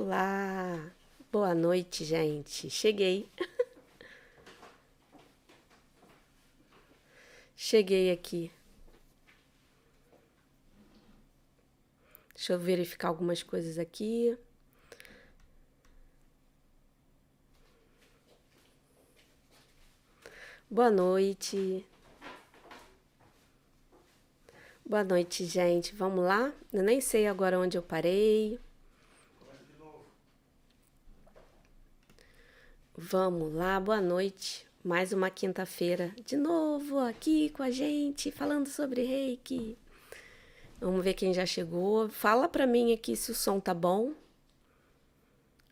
Olá, boa noite, gente. Cheguei. Cheguei aqui. Deixa eu verificar algumas coisas aqui. Boa noite. Boa noite, gente. Vamos lá? Eu nem sei agora onde eu parei. Vamos lá, boa noite. Mais uma quinta-feira de novo aqui com a gente, falando sobre reiki. Vamos ver quem já chegou. Fala para mim aqui se o som tá bom.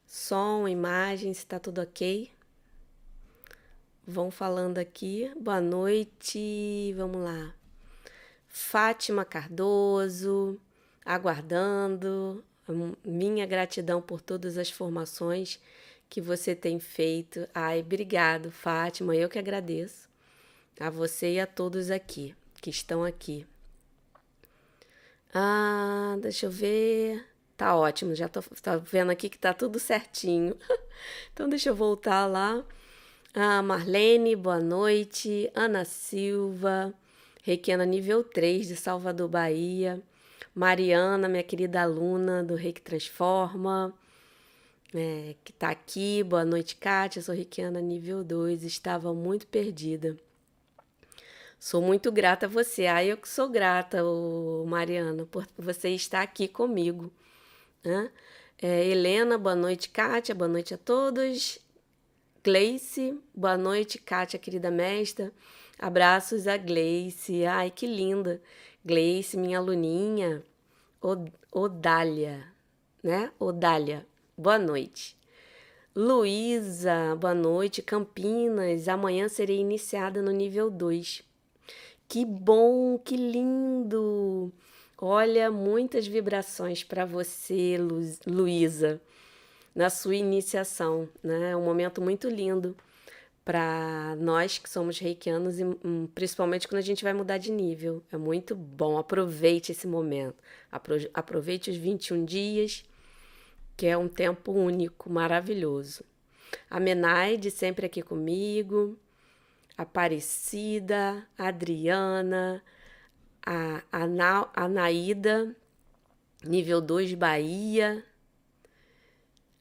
Som, imagem, se tá tudo ok. Vão falando aqui. Boa noite. Vamos lá. Fátima Cardoso, aguardando. Minha gratidão por todas as formações que você tem feito. Ai, obrigado, Fátima. Eu que agradeço a você e a todos aqui que estão aqui. Ah, deixa eu ver. Tá ótimo, já tô, tô vendo aqui que tá tudo certinho. então deixa eu voltar lá. Ah, Marlene, boa noite. Ana Silva, Reikiana nível 3 de Salvador, Bahia. Mariana, minha querida aluna do Reiki Transforma é, que está aqui. Boa noite, Kátia. Sou Riquiana, nível 2. Estava muito perdida. Sou muito grata a você. Ah, eu que sou grata, ô, Mariana, por você estar aqui comigo. Né? É, Helena, boa noite, Kátia. Boa noite a todos. Gleice, boa noite, Kátia, querida mestra. Abraços a Gleice. Ai, que linda. Gleice, minha aluninha. Odália, né? Odália. Boa noite. Luísa, boa noite. Campinas, amanhã serei iniciada no nível 2. Que bom, que lindo! Olha, muitas vibrações para você, Lu Luísa, na sua iniciação, né? É um momento muito lindo para nós que somos reikianos e hum, principalmente quando a gente vai mudar de nível. É muito bom, aproveite esse momento. Aproveite os 21 dias que é um tempo único, maravilhoso. A Menaide sempre aqui comigo, Aparecida, Adriana, a, a, a Naída, nível 2 Bahia.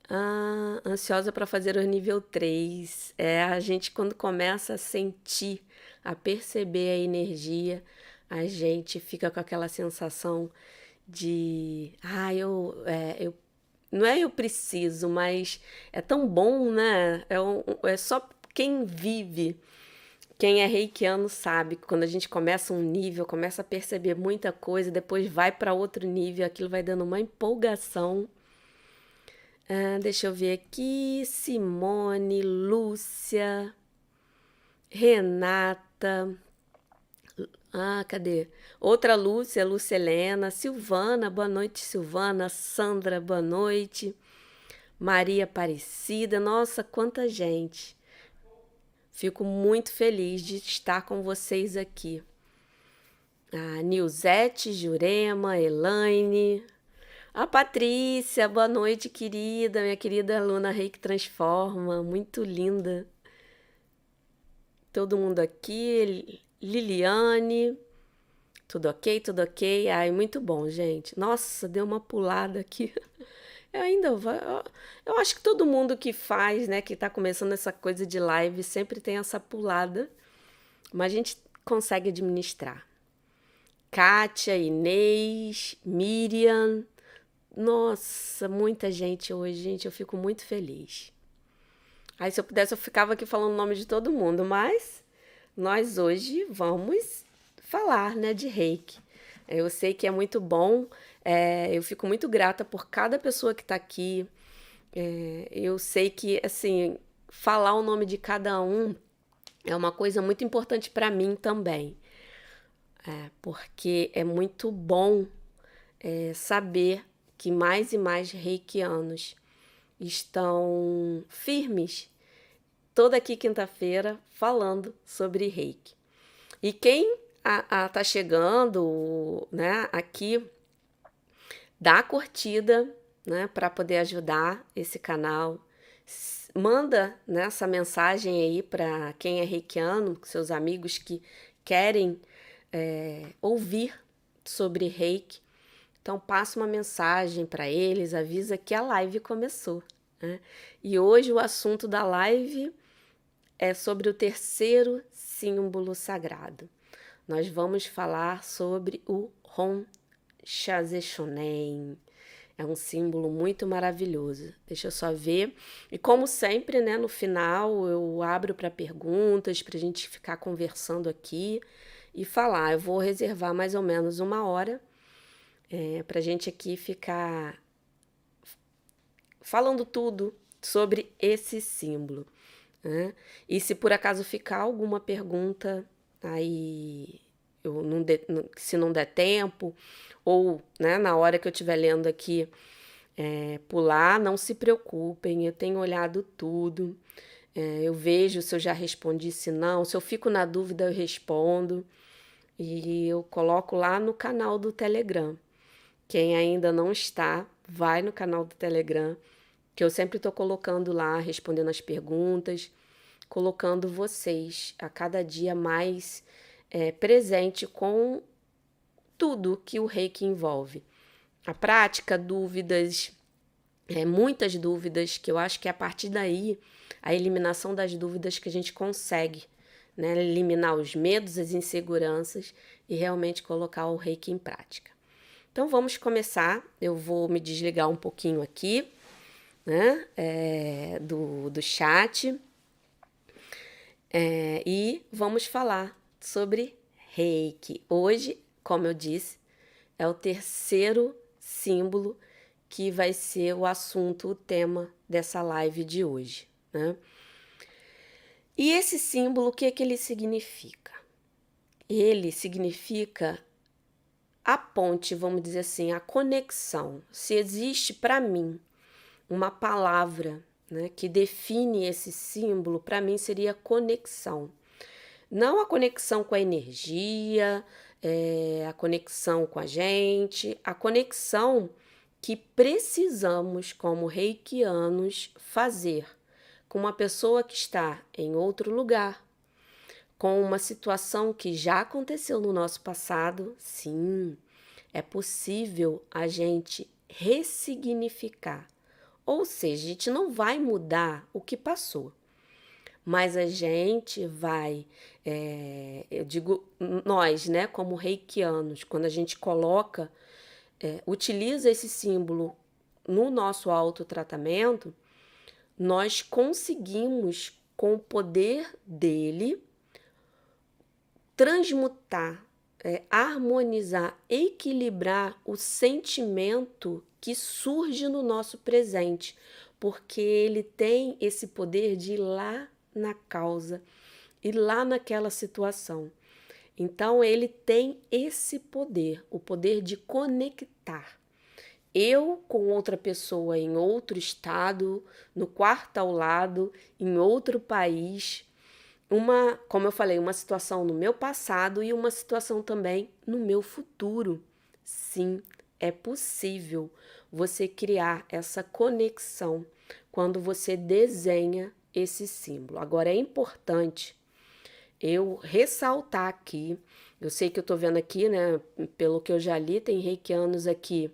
Ah, ansiosa para fazer o nível 3. É, a gente quando começa a sentir, a perceber a energia, a gente fica com aquela sensação de, ah, eu, é, eu não é eu preciso, mas é tão bom, né? É, um, é só quem vive, quem é reikiano sabe que quando a gente começa um nível, começa a perceber muita coisa, depois vai para outro nível, aquilo vai dando uma empolgação. Ah, deixa eu ver aqui. Simone, Lúcia, Renata. Ah, cadê? Outra Lúcia, Lúcia Helena, Silvana, boa noite, Silvana, Sandra, boa noite, Maria Aparecida, nossa, quanta gente. Fico muito feliz de estar com vocês aqui. A Nilzete, Jurema, Elaine, a Patrícia, boa noite, querida, minha querida aluna Reiki Transforma, muito linda. Todo mundo aqui, Liliane. Tudo ok, tudo ok. Ai, muito bom, gente. Nossa, deu uma pulada aqui. Eu ainda vou. Eu acho que todo mundo que faz, né, que tá começando essa coisa de live, sempre tem essa pulada, mas a gente consegue administrar. Kátia, Inês, Miriam. Nossa, muita gente hoje, gente. Eu fico muito feliz. Aí, se eu pudesse, eu ficava aqui falando o nome de todo mundo, mas nós hoje vamos falar né, de reiki. Eu sei que é muito bom, é, eu fico muito grata por cada pessoa que está aqui. É, eu sei que, assim, falar o nome de cada um é uma coisa muito importante para mim também. É, porque é muito bom é, saber que mais e mais reikianos estão firmes toda aqui quinta-feira falando sobre reiki. E quem a, a, tá chegando, né, aqui, dá curtida, né, para poder ajudar esse canal. Manda né, essa mensagem aí para quem é reikiano, seus amigos que querem é, ouvir sobre reiki. Então, passa uma mensagem para eles, avisa que a live começou. Né? E hoje o assunto da live é sobre o terceiro símbolo sagrado. Nós vamos falar sobre o Hon Shazeshonen. É um símbolo muito maravilhoso. Deixa eu só ver. E como sempre, né, no final eu abro para perguntas, para a gente ficar conversando aqui e falar. Eu vou reservar mais ou menos uma hora é, para a gente aqui ficar falando tudo sobre esse símbolo. Né? E se por acaso ficar alguma pergunta aí, eu não de, se não der tempo, ou né, na hora que eu estiver lendo aqui, é, pular, não se preocupem, eu tenho olhado tudo. É, eu vejo se eu já respondi, se não. Se eu fico na dúvida, eu respondo. E eu coloco lá no canal do Telegram. Quem ainda não está, vai no canal do Telegram, que eu sempre estou colocando lá, respondendo as perguntas, colocando vocês a cada dia mais é, presente com tudo que o reiki envolve. A prática, dúvidas, é, muitas dúvidas, que eu acho que é a partir daí, a eliminação das dúvidas que a gente consegue né? eliminar os medos, as inseguranças e realmente colocar o reiki em prática. Então vamos começar. Eu vou me desligar um pouquinho aqui né? É, do, do chat é, e vamos falar sobre reiki. Hoje, como eu disse, é o terceiro símbolo que vai ser o assunto, o tema dessa live de hoje. Né? E esse símbolo, o que, é que ele significa? Ele significa a ponte, vamos dizer assim, a conexão. Se existe para mim uma palavra né, que define esse símbolo, para mim seria conexão. Não a conexão com a energia, é, a conexão com a gente, a conexão que precisamos, como reikianos, fazer com uma pessoa que está em outro lugar, com uma situação que já aconteceu no nosso passado, sim, é possível a gente ressignificar. Ou seja, a gente não vai mudar o que passou, mas a gente vai, é, eu digo nós, né, como reikianos, quando a gente coloca, é, utiliza esse símbolo no nosso autotratamento, nós conseguimos, com o poder dele, transmutar, é, harmonizar, equilibrar o sentimento que surge no nosso presente, porque ele tem esse poder de ir lá na causa, ir lá naquela situação. Então, ele tem esse poder, o poder de conectar eu com outra pessoa em outro estado, no quarto ao lado, em outro país, uma, como eu falei, uma situação no meu passado e uma situação também no meu futuro. Sim, é possível você criar essa conexão quando você desenha esse símbolo. Agora é importante eu ressaltar aqui, eu sei que eu tô vendo aqui, né, pelo que eu já li, tem reikianos aqui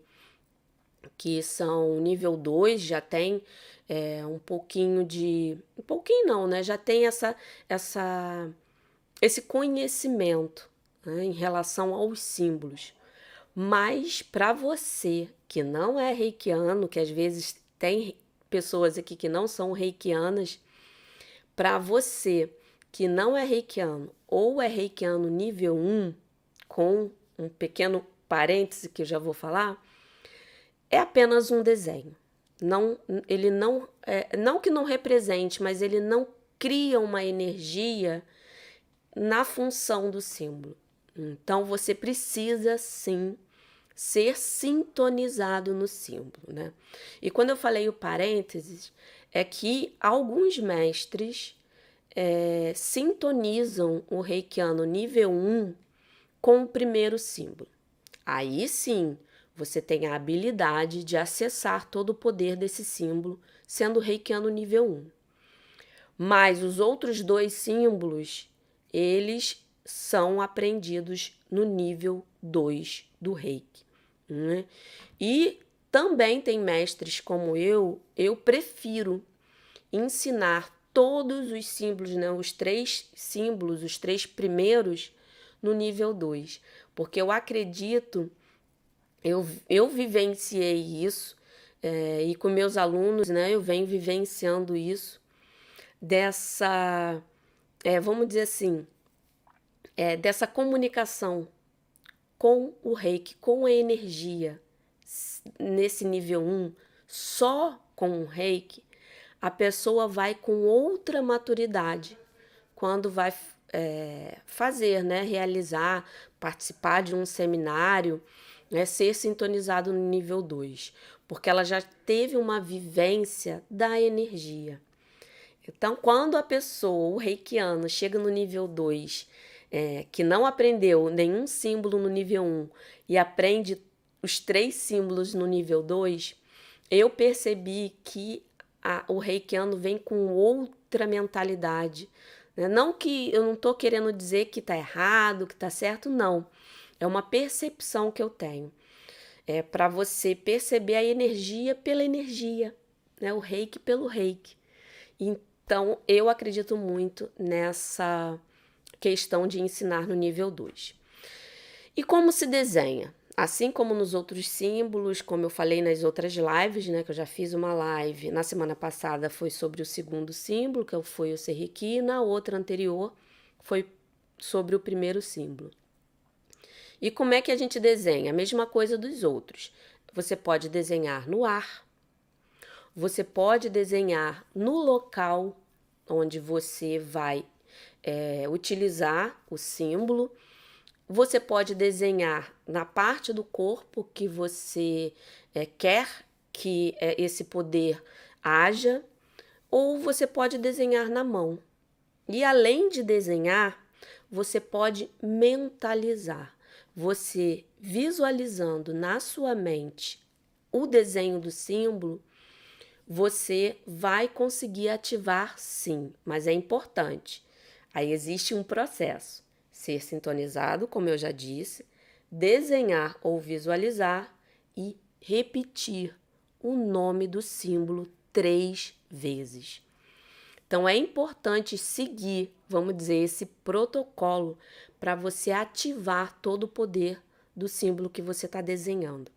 que são nível 2, já tem é, um pouquinho de. Um pouquinho não, né? Já tem essa, essa, esse conhecimento né, em relação aos símbolos. Mas para você que não é reikiano, que às vezes tem pessoas aqui que não são reikianas, para você que não é reikiano ou é reikiano nível 1, com um pequeno parêntese que já vou falar, é apenas um desenho. Não, ele não, é, não que não represente, mas ele não cria uma energia na função do símbolo. Então você precisa sim ser sintonizado no símbolo, né? E quando eu falei o parênteses, é que alguns mestres é, sintonizam o reikiano nível 1 com o primeiro símbolo. Aí sim, você tem a habilidade de acessar todo o poder desse símbolo, sendo reikiano nível 1. Mas os outros dois símbolos, eles são aprendidos no nível 2 do reiki. Né? E também tem mestres como eu, eu prefiro ensinar todos os símbolos, né, os três símbolos, os três primeiros, no nível 2. Porque eu acredito, eu, eu vivenciei isso, é, e com meus alunos, né, eu venho vivenciando isso, dessa, é, vamos dizer assim, é, dessa comunicação com o reiki, com a energia, nesse nível 1, um, só com o reiki, a pessoa vai com outra maturidade quando vai é, fazer, né, realizar, participar de um seminário, né, ser sintonizado no nível 2, porque ela já teve uma vivência da energia. Então, quando a pessoa, o reikiano, chega no nível 2, é, que não aprendeu nenhum símbolo no nível 1 um, e aprende os três símbolos no nível 2, eu percebi que a, o reikiano vem com outra mentalidade. Né? Não que eu não estou querendo dizer que está errado, que está certo, não. É uma percepção que eu tenho. É para você perceber a energia pela energia, né? o reiki pelo reiki. Então, eu acredito muito nessa questão de ensinar no nível 2. E como se desenha? Assim como nos outros símbolos, como eu falei nas outras lives, né, que eu já fiz uma live na semana passada foi sobre o segundo símbolo, que foi o Serriqui, e na outra anterior foi sobre o primeiro símbolo. E como é que a gente desenha? A mesma coisa dos outros. Você pode desenhar no ar, você pode desenhar no local onde você vai é, utilizar o símbolo você pode desenhar na parte do corpo que você é, quer que é, esse poder haja, ou você pode desenhar na mão. E além de desenhar, você pode mentalizar. Você visualizando na sua mente o desenho do símbolo, você vai conseguir ativar sim, mas é importante. Aí existe um processo ser sintonizado, como eu já disse, desenhar ou visualizar e repetir o nome do símbolo três vezes. Então é importante seguir, vamos dizer, esse protocolo para você ativar todo o poder do símbolo que você está desenhando.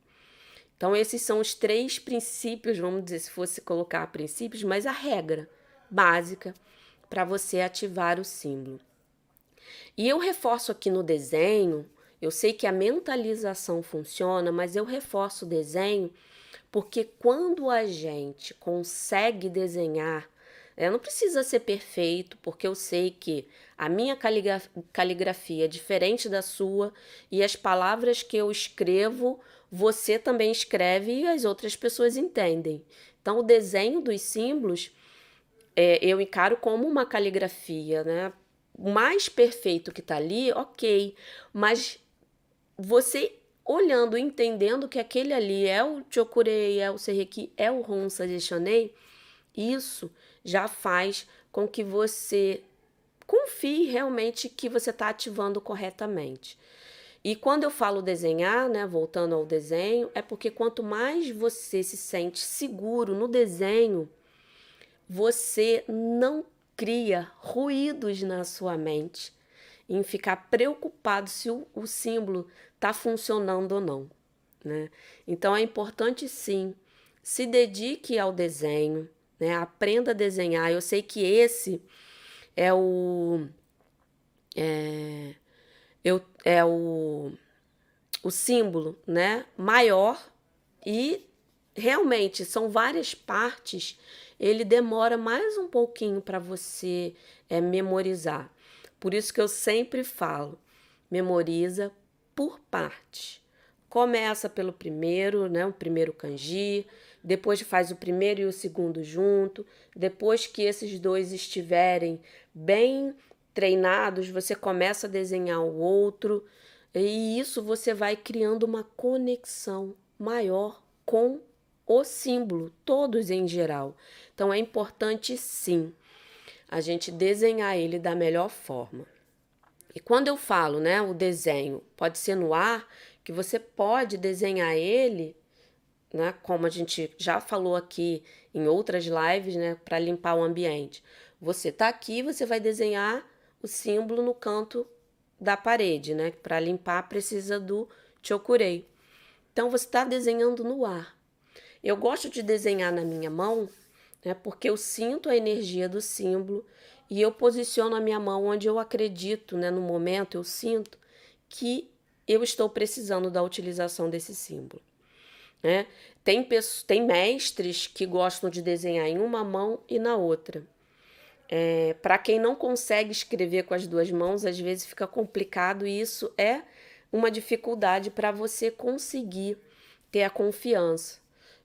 Então, esses são os três princípios, vamos dizer, se fosse colocar princípios, mas a regra básica para você ativar o símbolo. E eu reforço aqui no desenho, eu sei que a mentalização funciona, mas eu reforço o desenho porque quando a gente consegue desenhar, é, não precisa ser perfeito, porque eu sei que a minha caligrafia é diferente da sua e as palavras que eu escrevo, você também escreve e as outras pessoas entendem. Então, o desenho dos símbolos é, eu encaro como uma caligrafia, né? o mais perfeito que está ali, ok, mas você olhando, entendendo que aquele ali é o Chokurei, é o Serreki, é o Honsa Jeshonei, isso já faz com que você confie realmente que você está ativando corretamente. E quando eu falo desenhar, né, voltando ao desenho, é porque quanto mais você se sente seguro no desenho, você não cria ruídos na sua mente em ficar preocupado se o, o símbolo está funcionando ou não. Né? Então é importante sim, se dedique ao desenho, né? aprenda a desenhar. Eu sei que esse é o. É, eu, é o, o símbolo né? maior e realmente são várias partes ele demora mais um pouquinho para você é, memorizar. Por isso que eu sempre falo, memoriza por parte. Começa pelo primeiro, né, o primeiro kanji, depois faz o primeiro e o segundo junto, depois que esses dois estiverem bem treinados, você começa a desenhar o outro, e isso você vai criando uma conexão maior com o símbolo, todos em geral. Então é importante sim a gente desenhar ele da melhor forma. E quando eu falo, né, o desenho pode ser no ar, que você pode desenhar ele, né, como a gente já falou aqui em outras lives, né, para limpar o ambiente. Você tá aqui, você vai desenhar o símbolo no canto da parede, né? Para limpar precisa do chokurei. Então você está desenhando no ar. Eu gosto de desenhar na minha mão, né? Porque eu sinto a energia do símbolo e eu posiciono a minha mão onde eu acredito, né? No momento eu sinto que eu estou precisando da utilização desse símbolo. Né? Tem, tem mestres que gostam de desenhar em uma mão e na outra. É, Para quem não consegue escrever com as duas mãos, às vezes fica complicado e isso é uma dificuldade para você conseguir ter a confiança.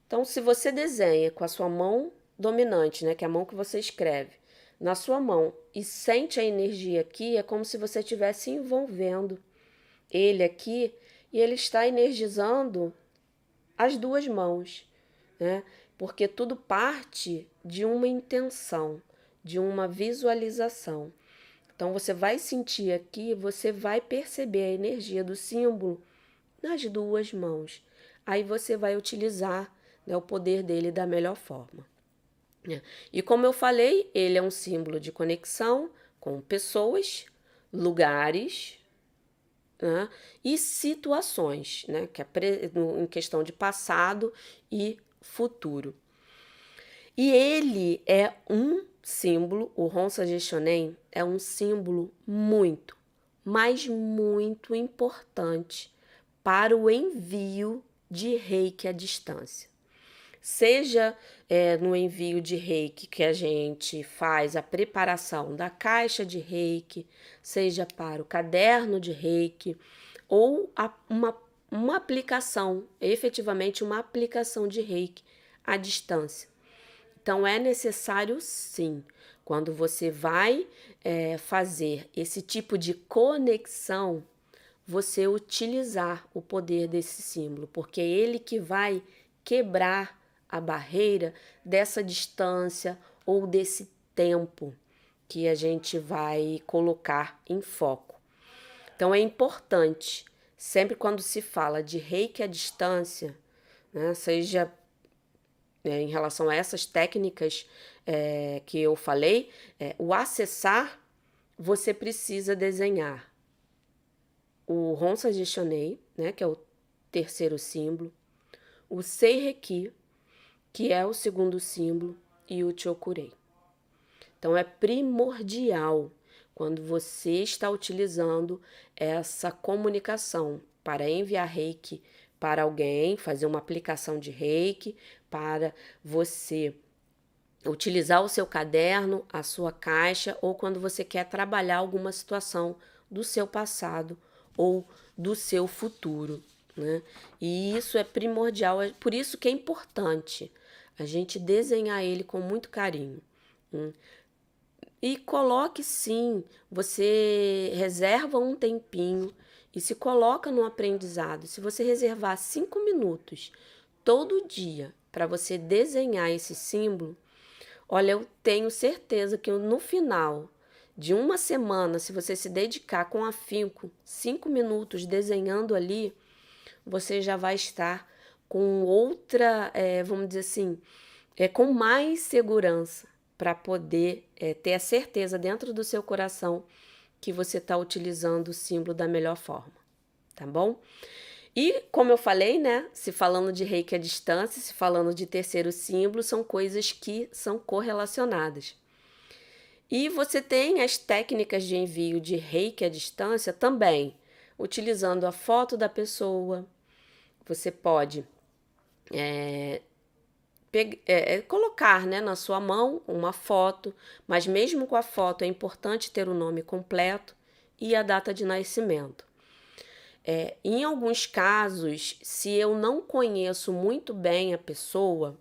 Então, se você desenha com a sua mão dominante, né, que é a mão que você escreve, na sua mão e sente a energia aqui, é como se você estivesse envolvendo ele aqui e ele está energizando as duas mãos, né? Porque tudo parte de uma intenção de uma visualização. Então você vai sentir aqui, você vai perceber a energia do símbolo nas duas mãos. Aí você vai utilizar né, o poder dele da melhor forma. E como eu falei, ele é um símbolo de conexão com pessoas, lugares né, e situações, né, que é em questão de passado e futuro. E ele é um símbolo, o Honsa Geshonen é um símbolo muito, mas muito importante para o envio de reiki à distância. Seja é, no envio de reiki que a gente faz a preparação da caixa de reiki, seja para o caderno de reiki, ou a, uma, uma aplicação, efetivamente uma aplicação de reiki à distância. Então, é necessário sim, quando você vai é, fazer esse tipo de conexão, você utilizar o poder desse símbolo, porque é ele que vai quebrar a barreira dessa distância ou desse tempo que a gente vai colocar em foco. Então é importante, sempre quando se fala de reiki à distância, né, seja é, em relação a essas técnicas é, que eu falei, é, o acessar, você precisa desenhar o Honsa Jishonei, né, que é o terceiro símbolo, o Seireki, que é o segundo símbolo, e o Chokurei. Então é primordial quando você está utilizando essa comunicação para enviar reiki para alguém, fazer uma aplicação de reiki, para você utilizar o seu caderno, a sua caixa, ou quando você quer trabalhar alguma situação do seu passado ou do seu futuro. Né? E isso é primordial, é por isso que é importante a gente desenhar ele com muito carinho. Hein? E coloque sim, você reserva um tempinho e se coloca no aprendizado. Se você reservar cinco minutos todo dia para você desenhar esse símbolo, olha, eu tenho certeza que no final de uma semana, se você se dedicar com afinco, cinco minutos desenhando ali, você já vai estar com outra, é, vamos dizer assim, é, com mais segurança para poder é, ter a certeza dentro do seu coração que você está utilizando o símbolo da melhor forma, tá bom? E como eu falei, né? Se falando de reiki à distância, se falando de terceiro símbolo, são coisas que são correlacionadas. E você tem as técnicas de envio de reiki à distância também, utilizando a foto da pessoa. Você pode é, é, é, colocar né, na sua mão uma foto, mas mesmo com a foto é importante ter o nome completo e a data de nascimento. É, em alguns casos, se eu não conheço muito bem a pessoa,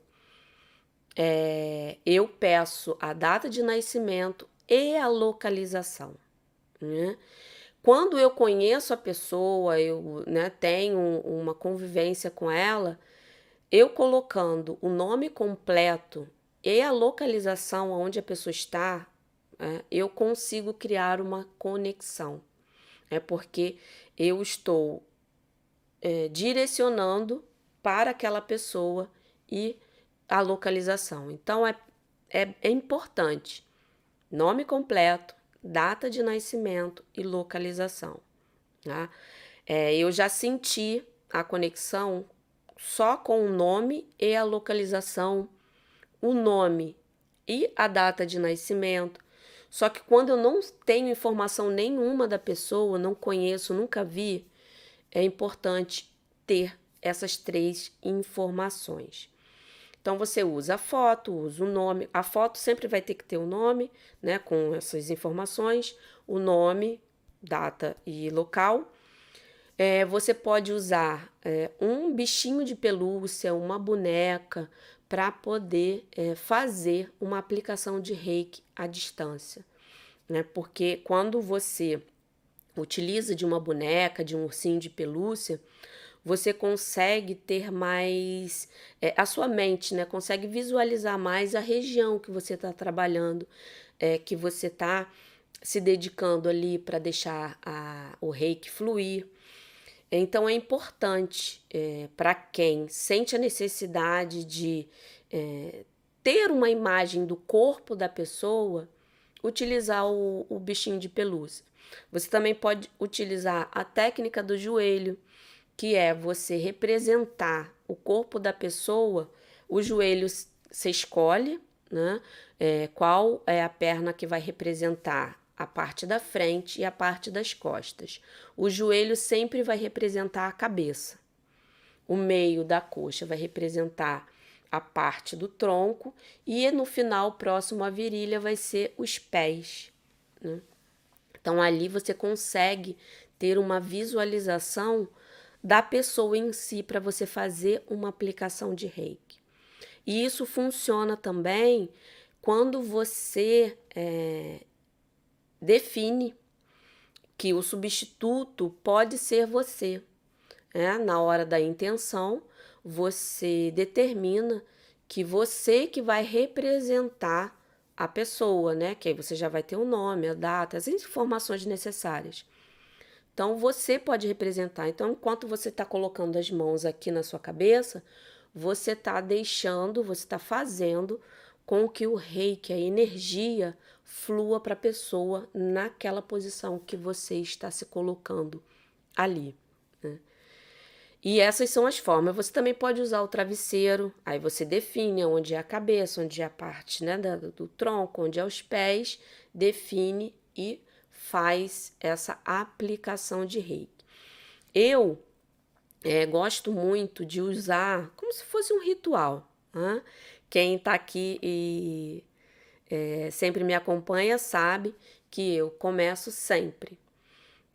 é, eu peço a data de nascimento e a localização. Né? Quando eu conheço a pessoa, eu né, tenho uma convivência com ela, eu colocando o nome completo e a localização onde a pessoa está, é, eu consigo criar uma conexão. É porque eu estou é, direcionando para aquela pessoa e a localização. Então é, é, é importante nome completo, data de nascimento e localização. Tá? É, eu já senti a conexão só com o nome e a localização, o nome e a data de nascimento. Só que quando eu não tenho informação nenhuma da pessoa, não conheço, nunca vi, é importante ter essas três informações. Então você usa a foto, usa o nome. A foto sempre vai ter que ter o um nome, né, com essas informações, o nome, data e local. É, você pode usar é, um bichinho de pelúcia, uma boneca, para poder é, fazer uma aplicação de reiki à distância. Né? Porque quando você utiliza de uma boneca, de um ursinho de pelúcia, você consegue ter mais é, a sua mente, né? Consegue visualizar mais a região que você está trabalhando, é, que você está se dedicando ali para deixar a, o reiki fluir. Então é importante é, para quem sente a necessidade de é, ter uma imagem do corpo da pessoa, utilizar o, o bichinho de pelúcia. Você também pode utilizar a técnica do joelho, que é você representar o corpo da pessoa, os joelhos você escolhe, né? É, qual é a perna que vai representar a parte da frente e a parte das costas. O joelho sempre vai representar a cabeça. O meio da coxa vai representar a parte do tronco e no final próximo à virilha vai ser os pés. Né? Então ali você consegue ter uma visualização da pessoa em si para você fazer uma aplicação de reiki. E isso funciona também quando você é, define que o substituto pode ser você. É, na hora da intenção, você determina que você que vai representar a pessoa, né? Que aí você já vai ter o nome, a data, as informações necessárias. Então você pode representar. Então, enquanto você está colocando as mãos aqui na sua cabeça, você está deixando, você está fazendo com que o reiki, a energia, flua para a pessoa naquela posição que você está se colocando ali. Né? E essas são as formas. Você também pode usar o travesseiro, aí você define onde é a cabeça, onde é a parte né, do, do tronco, onde é os pés, define e faz essa aplicação de reiki. Eu é, gosto muito de usar como se fosse um ritual. Né? Quem está aqui e é, sempre me acompanha sabe que eu começo sempre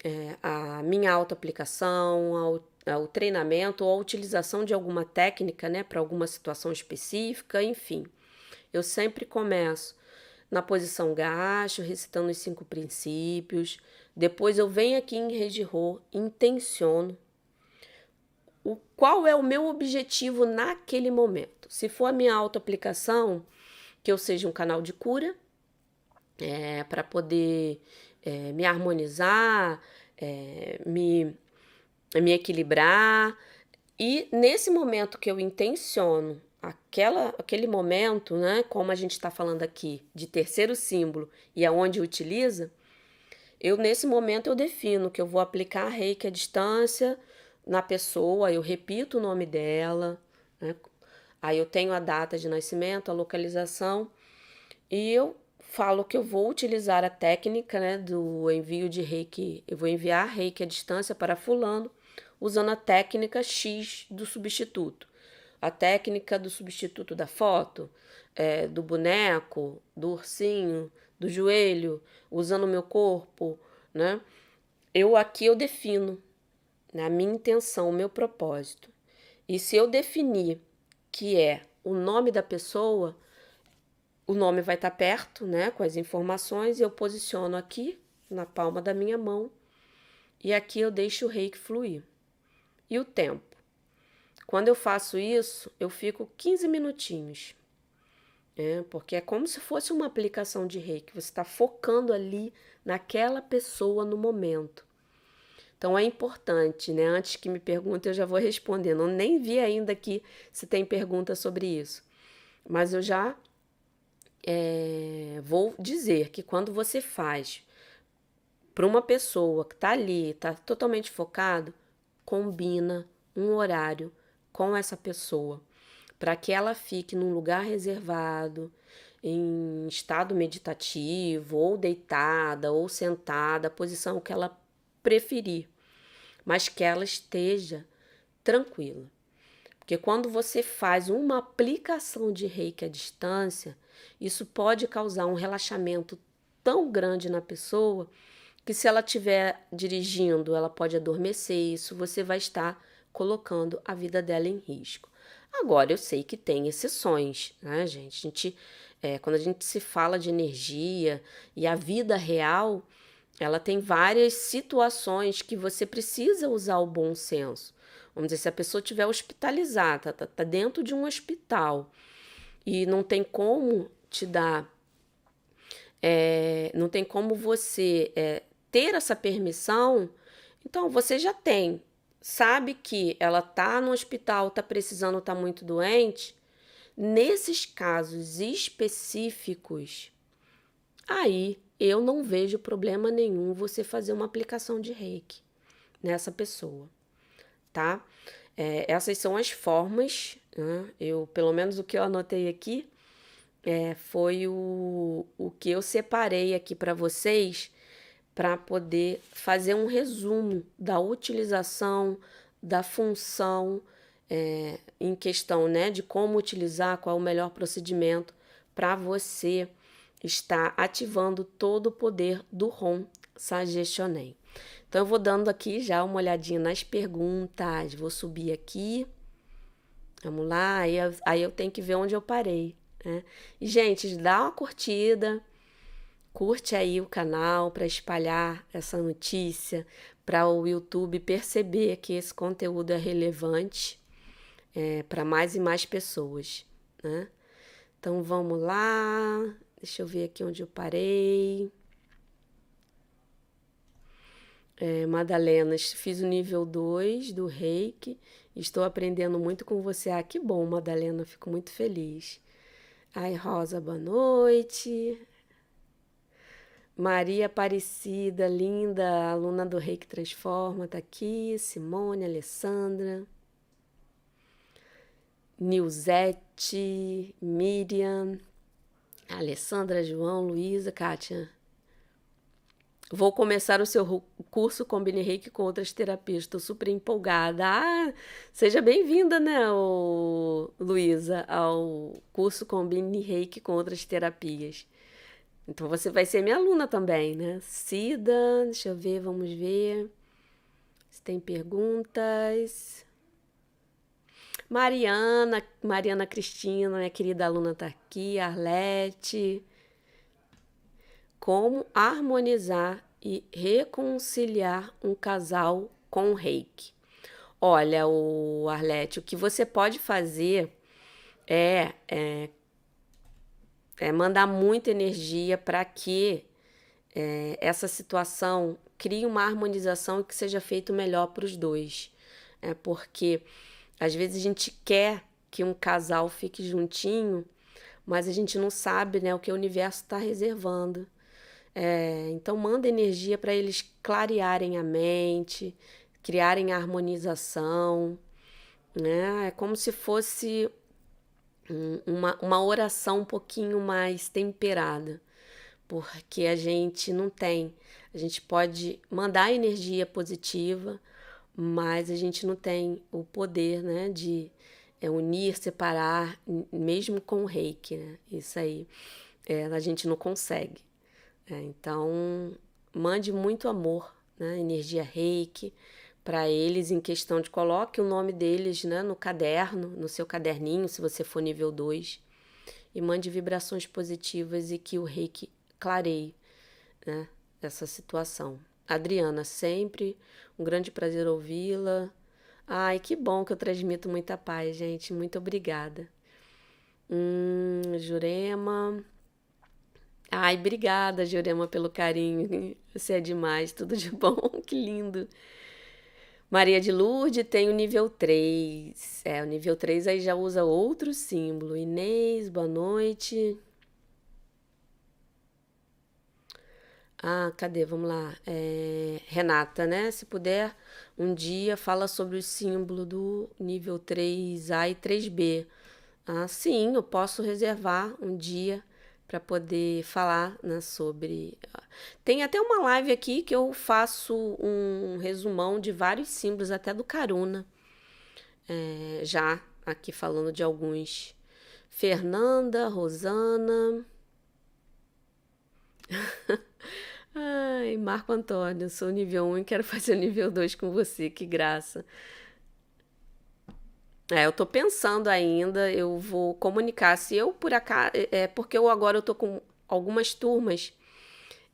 é, a minha auto-aplicação, o treinamento ou a utilização de alguma técnica né, para alguma situação específica, enfim. Eu sempre começo na posição gacho, recitando os cinco princípios. Depois eu venho aqui em Rejirô, intenciono o qual é o meu objetivo naquele momento. Se for a minha autoaplicação, que eu seja um canal de cura, é, para poder é, me harmonizar, é, me, me equilibrar. E nesse momento que eu intenciono aquela, aquele momento, né, como a gente está falando aqui, de terceiro símbolo e aonde utiliza, eu nesse momento eu defino que eu vou aplicar reiki à distância na pessoa, eu repito o nome dela, né, aí eu tenho a data de nascimento, a localização, e eu falo que eu vou utilizar a técnica né, do envio de reiki, eu vou enviar reiki à distância para fulano, usando a técnica X do substituto a técnica do substituto da foto, é, do boneco, do ursinho, do joelho, usando o meu corpo, né? Eu aqui eu defino né, a minha intenção, o meu propósito. E se eu definir que é o nome da pessoa, o nome vai estar perto, né, com as informações, e eu posiciono aqui na palma da minha mão e aqui eu deixo o reiki fluir. E o tempo? Quando eu faço isso, eu fico 15 minutinhos. É, porque é como se fosse uma aplicação de reiki. Você está focando ali naquela pessoa no momento. Então é importante, né? Antes que me perguntem, eu já vou respondendo. Eu nem vi ainda aqui se tem pergunta sobre isso. Mas eu já é, vou dizer que quando você faz para uma pessoa que está ali, está totalmente focado, combina um horário com essa pessoa para que ela fique num lugar reservado, em estado meditativo, ou deitada, ou sentada, a posição que ela preferir, mas que ela esteja tranquila. Porque quando você faz uma aplicação de reiki à distância, isso pode causar um relaxamento tão grande na pessoa que se ela estiver dirigindo, ela pode adormecer. Isso você vai estar colocando a vida dela em risco. Agora, eu sei que tem exceções, né, gente? A gente é, quando a gente se fala de energia e a vida real, ela tem várias situações que você precisa usar o bom senso. Vamos dizer, se a pessoa estiver hospitalizada, tá, tá dentro de um hospital e não tem como te dar, é, não tem como você é, ter essa permissão, então você já tem, sabe que ela tá no hospital, tá precisando, tá muito doente. Nesses casos específicos, aí eu não vejo problema nenhum você fazer uma aplicação de reiki nessa pessoa tá? É, essas são as formas, né? eu, pelo menos o que eu anotei aqui, é, foi o, o que eu separei aqui para vocês para poder fazer um resumo da utilização, da função é, em questão né, de como utilizar, qual é o melhor procedimento para você estar ativando todo o poder do ROM Sagestionem. Então, eu vou dando aqui já uma olhadinha nas perguntas. Vou subir aqui. Vamos lá. Aí eu, aí eu tenho que ver onde eu parei. Né? E, gente, dá uma curtida. Curte aí o canal para espalhar essa notícia, para o YouTube perceber que esse conteúdo é relevante é, para mais e mais pessoas. Né? Então vamos lá. Deixa eu ver aqui onde eu parei. É, Madalena, fiz o nível 2 do reiki. Estou aprendendo muito com você. Ah, que bom, Madalena, fico muito feliz. Ai, Rosa, boa noite. Maria Aparecida, linda, aluna do Reiki Transforma, tá aqui. Simone, Alessandra. Nilzete, Miriam, Alessandra, João, Luísa, Kátia. Vou começar o seu curso Combine Reiki com outras terapias. Estou super empolgada. Ah, seja bem-vinda, né, Luísa, ao curso Combine Reiki com outras terapias. Então você vai ser minha aluna também, né? Cida, deixa eu ver, vamos ver se tem perguntas. Mariana, Mariana Cristina, minha querida aluna, está aqui. Arlete como harmonizar e reconciliar um casal com o reiki. Olha, o Arlete, o que você pode fazer é, é, é mandar muita energia para que é, essa situação crie uma harmonização que seja feito melhor para os dois. É porque às vezes a gente quer que um casal fique juntinho, mas a gente não sabe né, o que o universo está reservando. É, então, manda energia para eles clarearem a mente, criarem a harmonização. Né? É como se fosse uma, uma oração um pouquinho mais temperada, porque a gente não tem. A gente pode mandar energia positiva, mas a gente não tem o poder né, de é, unir, separar, mesmo com o reiki. Né? Isso aí é, a gente não consegue. É, então, mande muito amor, né, energia reiki para eles em questão de coloque o nome deles né, no caderno, no seu caderninho, se você for nível 2, e mande vibrações positivas e que o reiki clareie né, essa situação, Adriana, sempre um grande prazer ouvi-la. Ai, que bom que eu transmito muita paz, gente. Muito obrigada. Hum, Jurema. Ai, obrigada, Jurema, pelo carinho. Você é demais, tudo de bom, que lindo. Maria de Lourdes tem o nível 3. É, o nível 3 aí já usa outro símbolo. Inês, boa noite. Ah, cadê? Vamos lá. É, Renata, né? Se puder, um dia fala sobre o símbolo do nível 3A e 3B. Ah, sim, eu posso reservar um dia para poder falar né, sobre. Tem até uma live aqui que eu faço um resumão de vários símbolos, até do Caruna. É, já aqui falando de alguns. Fernanda, Rosana. Ai, Marco Antônio, sou nível 1 e quero fazer o nível 2 com você, que graça. É, eu tô pensando ainda, eu vou comunicar. Se eu por acaso. É, é porque eu agora eu tô com algumas turmas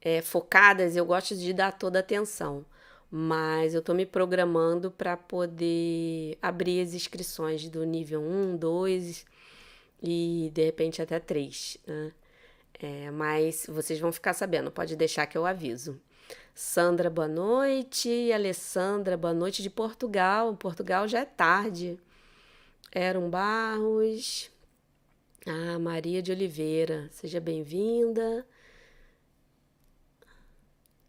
é, focadas, eu gosto de dar toda a atenção. Mas eu tô me programando para poder abrir as inscrições do nível 1, 2 e de repente até 3. Né? É, mas vocês vão ficar sabendo, pode deixar que eu aviso. Sandra, boa noite. Alessandra, boa noite de Portugal. Portugal já é tarde. Eram Barros. Ah, Maria de Oliveira, seja bem-vinda.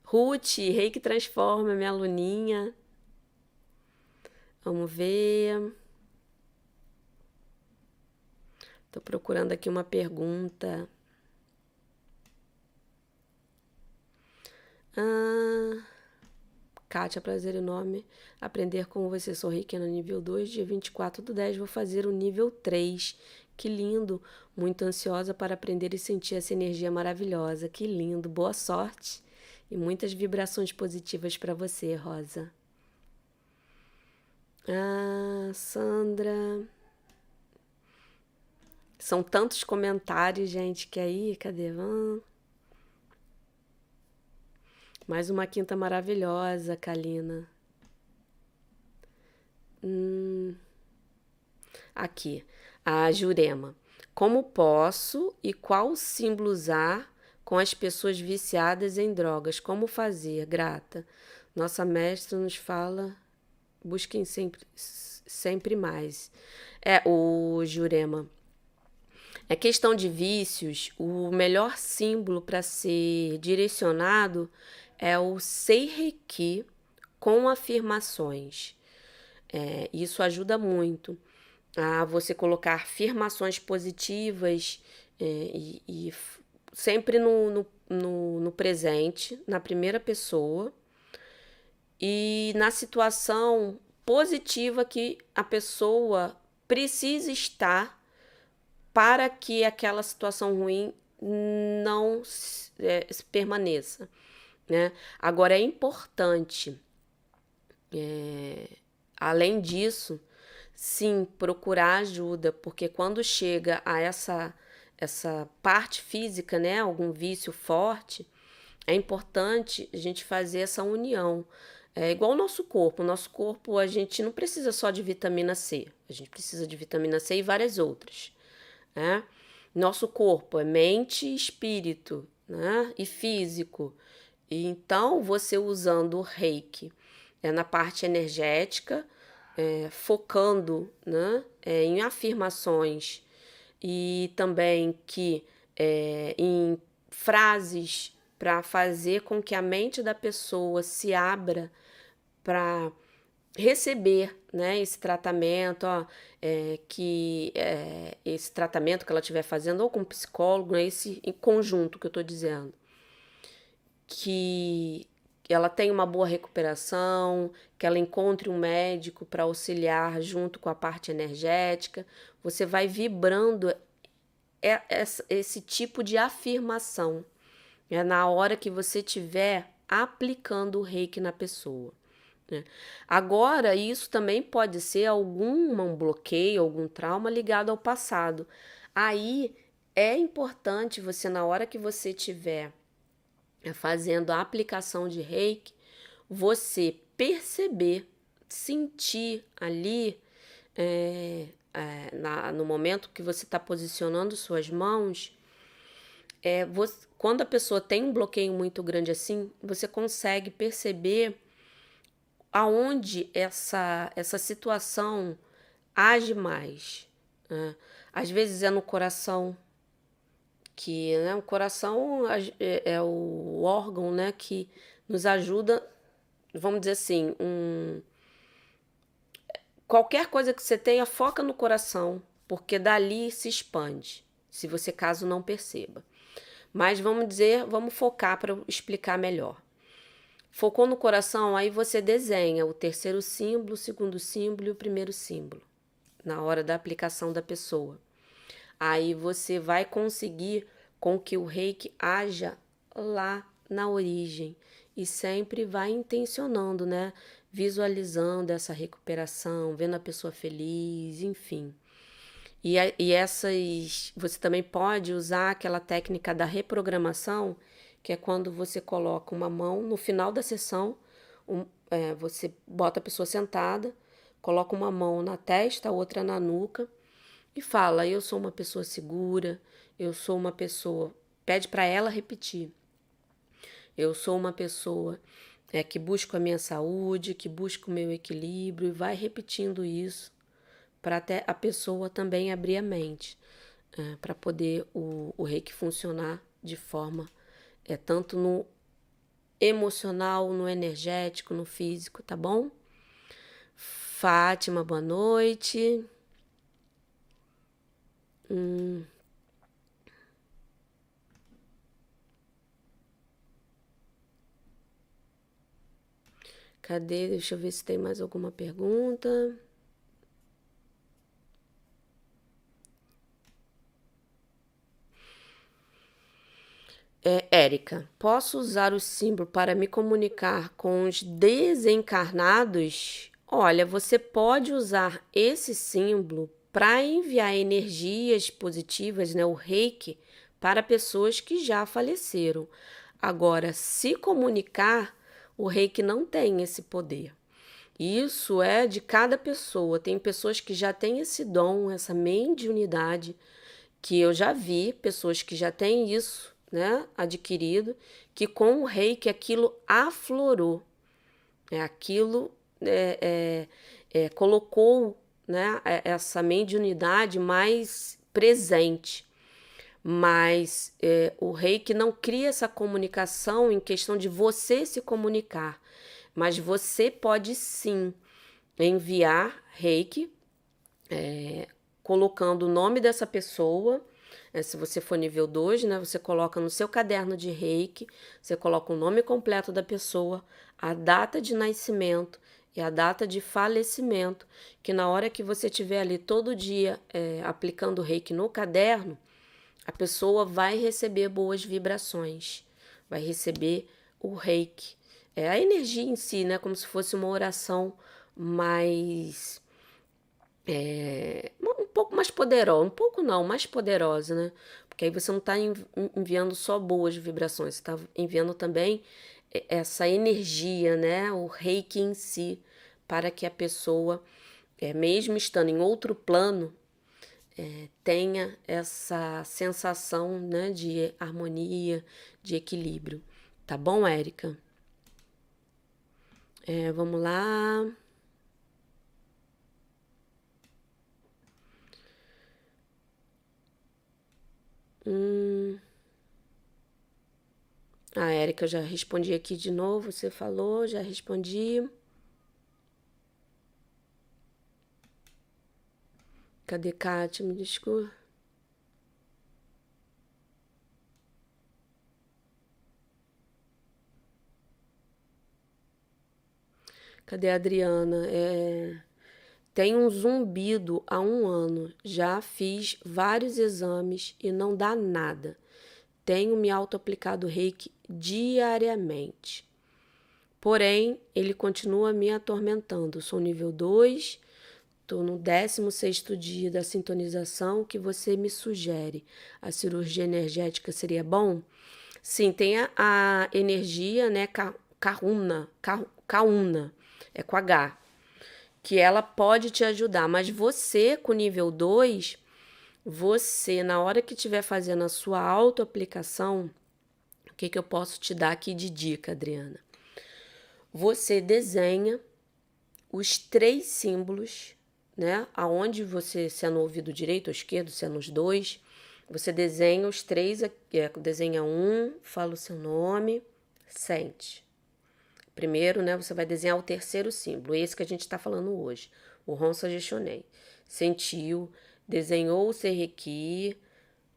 Ruth, Rei que Transforma, minha aluninha. Vamos ver. Estou procurando aqui uma pergunta. Ah, Kátia, prazer enorme aprender como você sorri, que é no nível 2, dia 24 do 10, vou fazer o nível 3. Que lindo! Muito ansiosa para aprender e sentir essa energia maravilhosa. Que lindo! Boa sorte e muitas vibrações positivas para você, Rosa. Ah, Sandra. São tantos comentários, gente, que aí, cadê? Vamos. Mais uma quinta maravilhosa, Kalina. Hum. Aqui, a Jurema. Como posso e qual símbolo usar com as pessoas viciadas em drogas? Como fazer? Grata. Nossa mestra nos fala: busquem sempre, sempre mais. É, o Jurema. É questão de vícios, o melhor símbolo para ser direcionado é o Seireki com afirmações. É, isso ajuda muito a você colocar afirmações positivas é, e, e, sempre no, no, no, no presente, na primeira pessoa, e na situação positiva que a pessoa precisa estar para que aquela situação ruim não é, permaneça. Né? Agora é importante, é, além disso, sim, procurar ajuda, porque quando chega a essa, essa parte física, né, algum vício forte, é importante a gente fazer essa união. É igual o nosso corpo. O nosso corpo, a gente não precisa só de vitamina C, a gente precisa de vitamina C e várias outras. Né? Nosso corpo é mente e espírito né? e físico. Então, você usando o reiki é, na parte energética, é, focando né, é, em afirmações e também que é, em frases para fazer com que a mente da pessoa se abra para receber né, esse tratamento, ó, é, que é, esse tratamento que ela estiver fazendo, ou com psicólogo, né, esse em conjunto que eu estou dizendo que ela tenha uma boa recuperação, que ela encontre um médico para auxiliar junto com a parte energética. Você vai vibrando esse tipo de afirmação é na hora que você estiver aplicando o reiki na pessoa. Né? Agora, isso também pode ser algum um bloqueio, algum trauma ligado ao passado. Aí é importante você, na hora que você tiver fazendo a aplicação de reiki, você perceber, sentir ali, é, é, na, no momento que você está posicionando suas mãos, é, você, quando a pessoa tem um bloqueio muito grande assim, você consegue perceber aonde essa, essa situação age mais. Né? Às vezes é no coração, que né, o coração é, é o órgão né, que nos ajuda, vamos dizer assim, um, qualquer coisa que você tenha, foca no coração, porque dali se expande, se você caso não perceba. Mas vamos dizer, vamos focar para explicar melhor. Focou no coração, aí você desenha o terceiro símbolo, o segundo símbolo e o primeiro símbolo na hora da aplicação da pessoa. Aí você vai conseguir com que o reiki haja lá na origem e sempre vai intencionando, né? Visualizando essa recuperação, vendo a pessoa feliz, enfim. E, e essas. Você também pode usar aquela técnica da reprogramação, que é quando você coloca uma mão no final da sessão, um, é, você bota a pessoa sentada, coloca uma mão na testa, outra na nuca e fala: Eu sou uma pessoa segura, eu sou uma pessoa. Pede para ela repetir. Eu sou uma pessoa é, que busca a minha saúde, que busca o meu equilíbrio e vai repetindo isso para até a pessoa também abrir a mente, é, para poder o, o reiki funcionar de forma é tanto no emocional, no energético, no físico, tá bom? Fátima, boa noite. Hum. Cadê? Deixa eu ver se tem mais alguma pergunta. É, Érica, posso usar o símbolo para me comunicar com os desencarnados? Olha, você pode usar esse símbolo para enviar energias positivas, né, o reiki, para pessoas que já faleceram. Agora, se comunicar, o reiki não tem esse poder. Isso é de cada pessoa. Tem pessoas que já têm esse dom, essa mediunidade, que eu já vi, pessoas que já têm isso né, adquirido, que com o reiki aquilo aflorou, é, aquilo é, é, é, colocou né, é, essa mediunidade mais presente. Mas é, o reiki não cria essa comunicação em questão de você se comunicar, mas você pode sim enviar reiki, é, colocando o nome dessa pessoa é, se você for nível 2, né, você coloca no seu caderno de reiki, você coloca o nome completo da pessoa, a data de nascimento e a data de falecimento, que na hora que você estiver ali todo dia é, aplicando reiki no caderno, a pessoa vai receber boas vibrações, vai receber o reiki. É a energia em si, né? Como se fosse uma oração mais é, um pouco mais poderosa, um pouco não, mais poderosa, né? Porque aí você não está enviando só boas vibrações, você está enviando também essa energia, né? O reiki em si, para que a pessoa, é, mesmo estando em outro plano, é, tenha essa sensação né, de harmonia, de equilíbrio. Tá bom, Érica? É, vamos lá. Hum. A Érica, eu já respondi aqui de novo. Você falou, já respondi. Cadê Kátia? Me desculpa. Cadê a Adriana? É... Tem um zumbido há um ano. Já fiz vários exames e não dá nada. Tenho me auto-aplicado reiki diariamente. Porém, ele continua me atormentando. Sou nível 2, estou no 16 dia da sintonização que você me sugere. A cirurgia energética seria bom? Sim, tem a, a energia, né? Karuna, Kauna, é com H, que ela pode te ajudar, mas você com nível 2, você na hora que estiver fazendo a sua autoaplicação, que, que eu posso te dar aqui de dica, Adriana? Você desenha os três símbolos, né? Aonde você, se é no ouvido direito ou esquerdo, se é nos dois, você desenha os três, é, desenha um, fala o seu nome, sente. Primeiro, né, você vai desenhar o terceiro símbolo, esse que a gente está falando hoje, o Ronsa Gestionei. Sentiu, desenhou o Serrequi,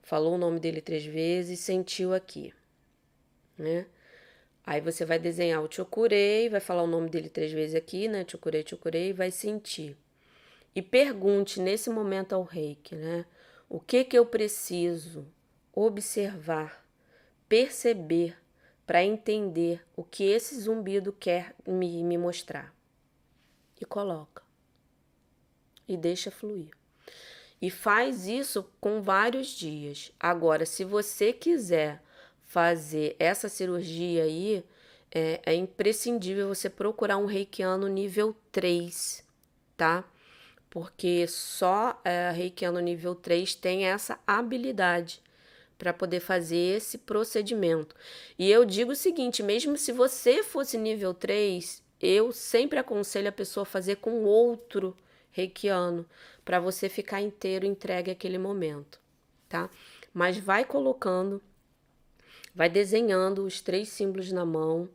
falou o nome dele três vezes, sentiu aqui, né? Aí você vai desenhar o Chokurei, vai falar o nome dele três vezes aqui, né? Chokurei, Chokurei, vai sentir. E pergunte nesse momento ao reiki, né? O que que eu preciso observar, perceber para entender o que esse zumbido quer me, me mostrar? E coloca. E deixa fluir. E faz isso com vários dias. Agora, se você quiser fazer essa cirurgia aí, é, é imprescindível você procurar um reikiano nível 3, tá? Porque só é, reikiano nível 3 tem essa habilidade para poder fazer esse procedimento. E eu digo o seguinte: mesmo se você fosse nível 3, eu sempre aconselho a pessoa a fazer com outro reikiano, para você ficar inteiro entregue àquele momento, tá? Mas vai colocando vai desenhando os três símbolos na mão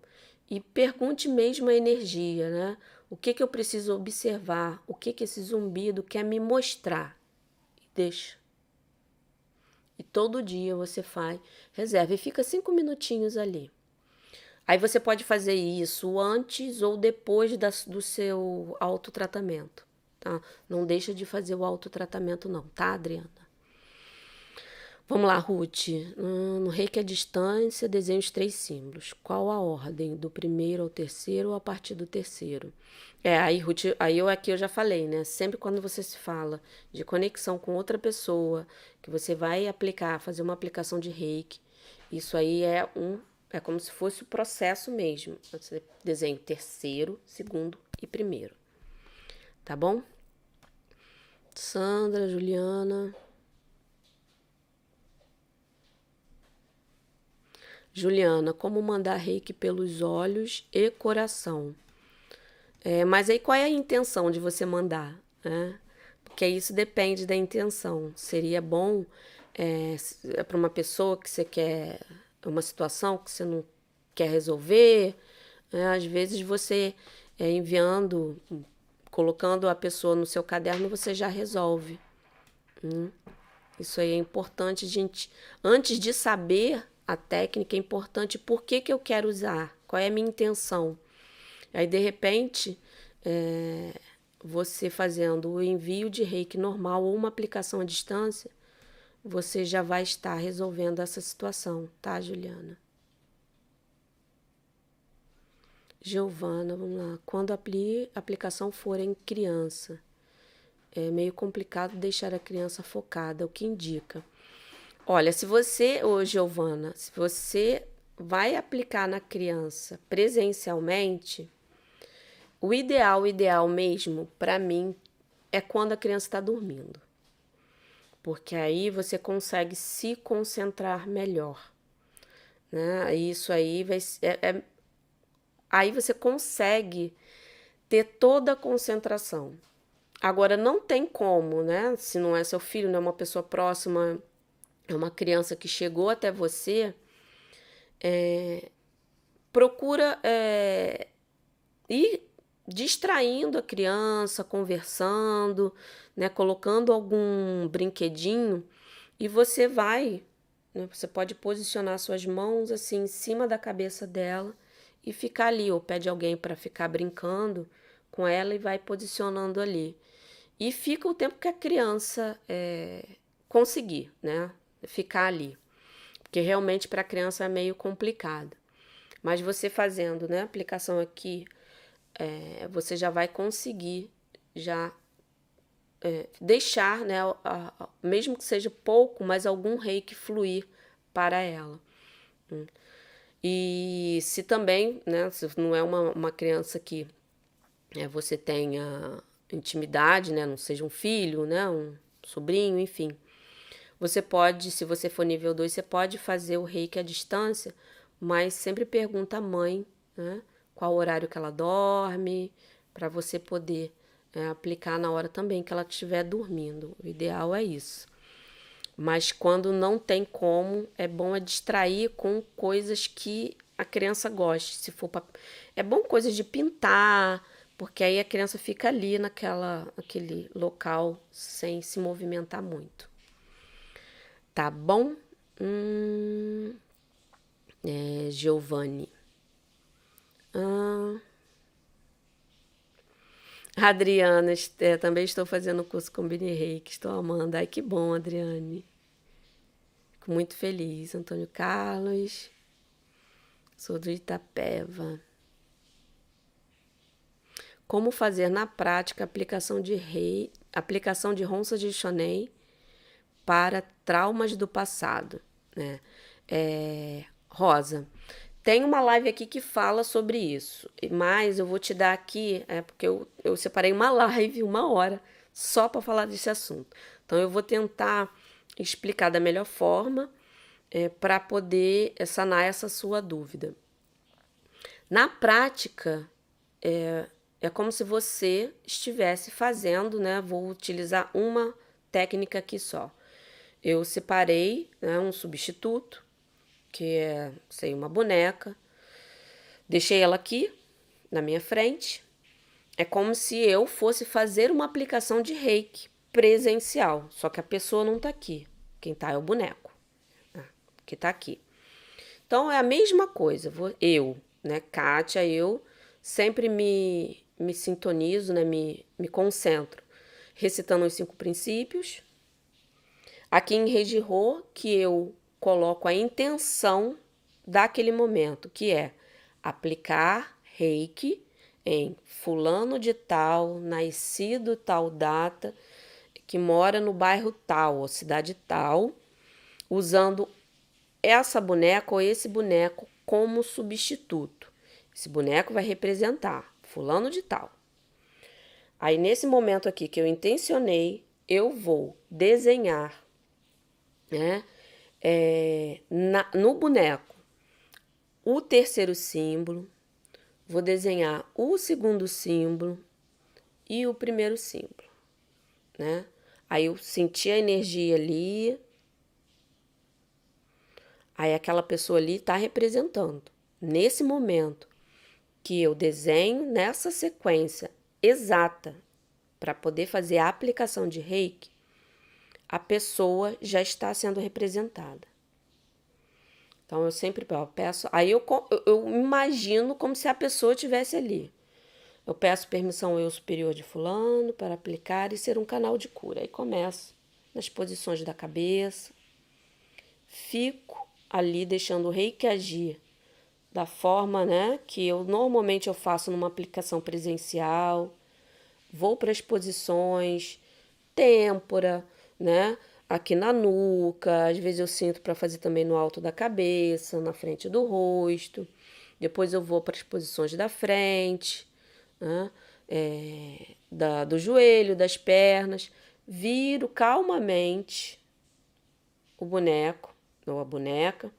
e pergunte mesmo a energia, né? O que, que eu preciso observar? O que, que esse zumbido quer me mostrar? E deixa. E todo dia você faz, reserva e fica cinco minutinhos ali. Aí você pode fazer isso antes ou depois da, do seu autotratamento, tá? Não deixa de fazer o autotratamento não, tá, Adriana? Vamos lá, Ruth. Hum, no reiki à distância, desenhe os três símbolos. Qual a ordem? Do primeiro ao terceiro ou a partir do terceiro? É, aí, Ruth, aí eu aqui eu já falei, né? Sempre quando você se fala de conexão com outra pessoa, que você vai aplicar, fazer uma aplicação de reiki, isso aí é um. É como se fosse o processo mesmo. Você desenha terceiro, segundo e primeiro. Tá bom? Sandra, Juliana. Juliana, como mandar reiki pelos olhos e coração? É, mas aí qual é a intenção de você mandar? Né? Porque isso depende da intenção. Seria bom é, é para uma pessoa que você quer, uma situação que você não quer resolver. Né? Às vezes você é, enviando, colocando a pessoa no seu caderno, você já resolve. Hum? Isso aí é importante, gente. Antes de saber a técnica é importante, por que, que eu quero usar, qual é a minha intenção. Aí, de repente, é, você fazendo o envio de reiki normal ou uma aplicação à distância, você já vai estar resolvendo essa situação, tá, Juliana? Giovana, vamos lá. Quando a aplicação for em criança, é meio complicado deixar a criança focada, o que indica. Olha, se você, ô Giovana, se você vai aplicar na criança presencialmente, o ideal, o ideal mesmo, para mim, é quando a criança está dormindo. Porque aí você consegue se concentrar melhor. Né? Isso aí vai é, é, aí você consegue ter toda a concentração. Agora não tem como, né? Se não é seu filho, não é uma pessoa próxima, é uma criança que chegou até você, é, procura é, ir distraindo a criança, conversando, né, colocando algum brinquedinho e você vai, né, você pode posicionar suas mãos assim em cima da cabeça dela e ficar ali, ou pede alguém para ficar brincando com ela e vai posicionando ali. E fica o tempo que a criança é, conseguir, né? Ficar ali, porque realmente para a criança é meio complicado. Mas você fazendo, né, aplicação aqui, é, você já vai conseguir já é, deixar, né, a, a, mesmo que seja pouco, mas algum reiki fluir para ela. Hum. E se também, né, se não é uma, uma criança que é, você tenha intimidade, né, não seja um filho, né, um sobrinho, enfim, você pode, se você for nível 2, você pode fazer o reiki à distância, mas sempre pergunta à mãe, né, qual horário que ela dorme, para você poder é, aplicar na hora também que ela estiver dormindo. O ideal é isso. Mas quando não tem como, é bom é distrair com coisas que a criança goste. Se for pra... é bom coisas de pintar, porque aí a criança fica ali naquela aquele local sem se movimentar muito. Tá bom? Hum... É, Giovanni. Ah... Adriana, é, também estou fazendo curso com Bini Reiki, estou amando. Ai, que bom, Adriane. Fico muito feliz. Antônio Carlos, sou do Itapeva. Como fazer na prática aplicação de rei, aplicação de ronças de Shonen para traumas do passado, né? É, Rosa, tem uma live aqui que fala sobre isso, mas eu vou te dar aqui, é porque eu, eu separei uma live, uma hora, só para falar desse assunto. Então eu vou tentar explicar da melhor forma é, para poder sanar essa sua dúvida. Na prática, é, é como se você estivesse fazendo, né? Vou utilizar uma técnica aqui só. Eu separei né, um substituto que é, sei, uma boneca. Deixei ela aqui na minha frente. É como se eu fosse fazer uma aplicação de reiki presencial, só que a pessoa não está aqui. Quem está é o boneco, né, que está aqui. Então é a mesma coisa. Eu, né, Kátia, eu sempre me, me sintonizo, né, me, me concentro recitando os cinco princípios. Aqui em Rejirô, que eu coloco a intenção daquele momento, que é aplicar reiki em fulano de tal, nascido tal data, que mora no bairro tal ou cidade tal, usando essa boneca ou esse boneco como substituto. Esse boneco vai representar fulano de tal. Aí nesse momento aqui que eu intencionei, eu vou desenhar, né? é, na, no boneco o terceiro símbolo, vou desenhar o segundo símbolo e o primeiro símbolo, né? Aí eu senti a energia ali, aí aquela pessoa ali está representando. Nesse momento que eu desenho nessa sequência exata para poder fazer a aplicação de reiki, a pessoa já está sendo representada. Então eu sempre peço, aí eu, eu imagino como se a pessoa estivesse ali. Eu peço permissão ao eu superior de fulano para aplicar e ser um canal de cura. Aí começo nas posições da cabeça, fico ali deixando o reiki agir da forma, né, que eu normalmente eu faço numa aplicação presencial. Vou para as posições, têmpora, né? Aqui na nuca, às vezes eu sinto para fazer também no alto da cabeça, na frente do rosto. Depois eu vou para as posições da frente, né? É, da, do joelho, das pernas. Viro calmamente o boneco ou a boneca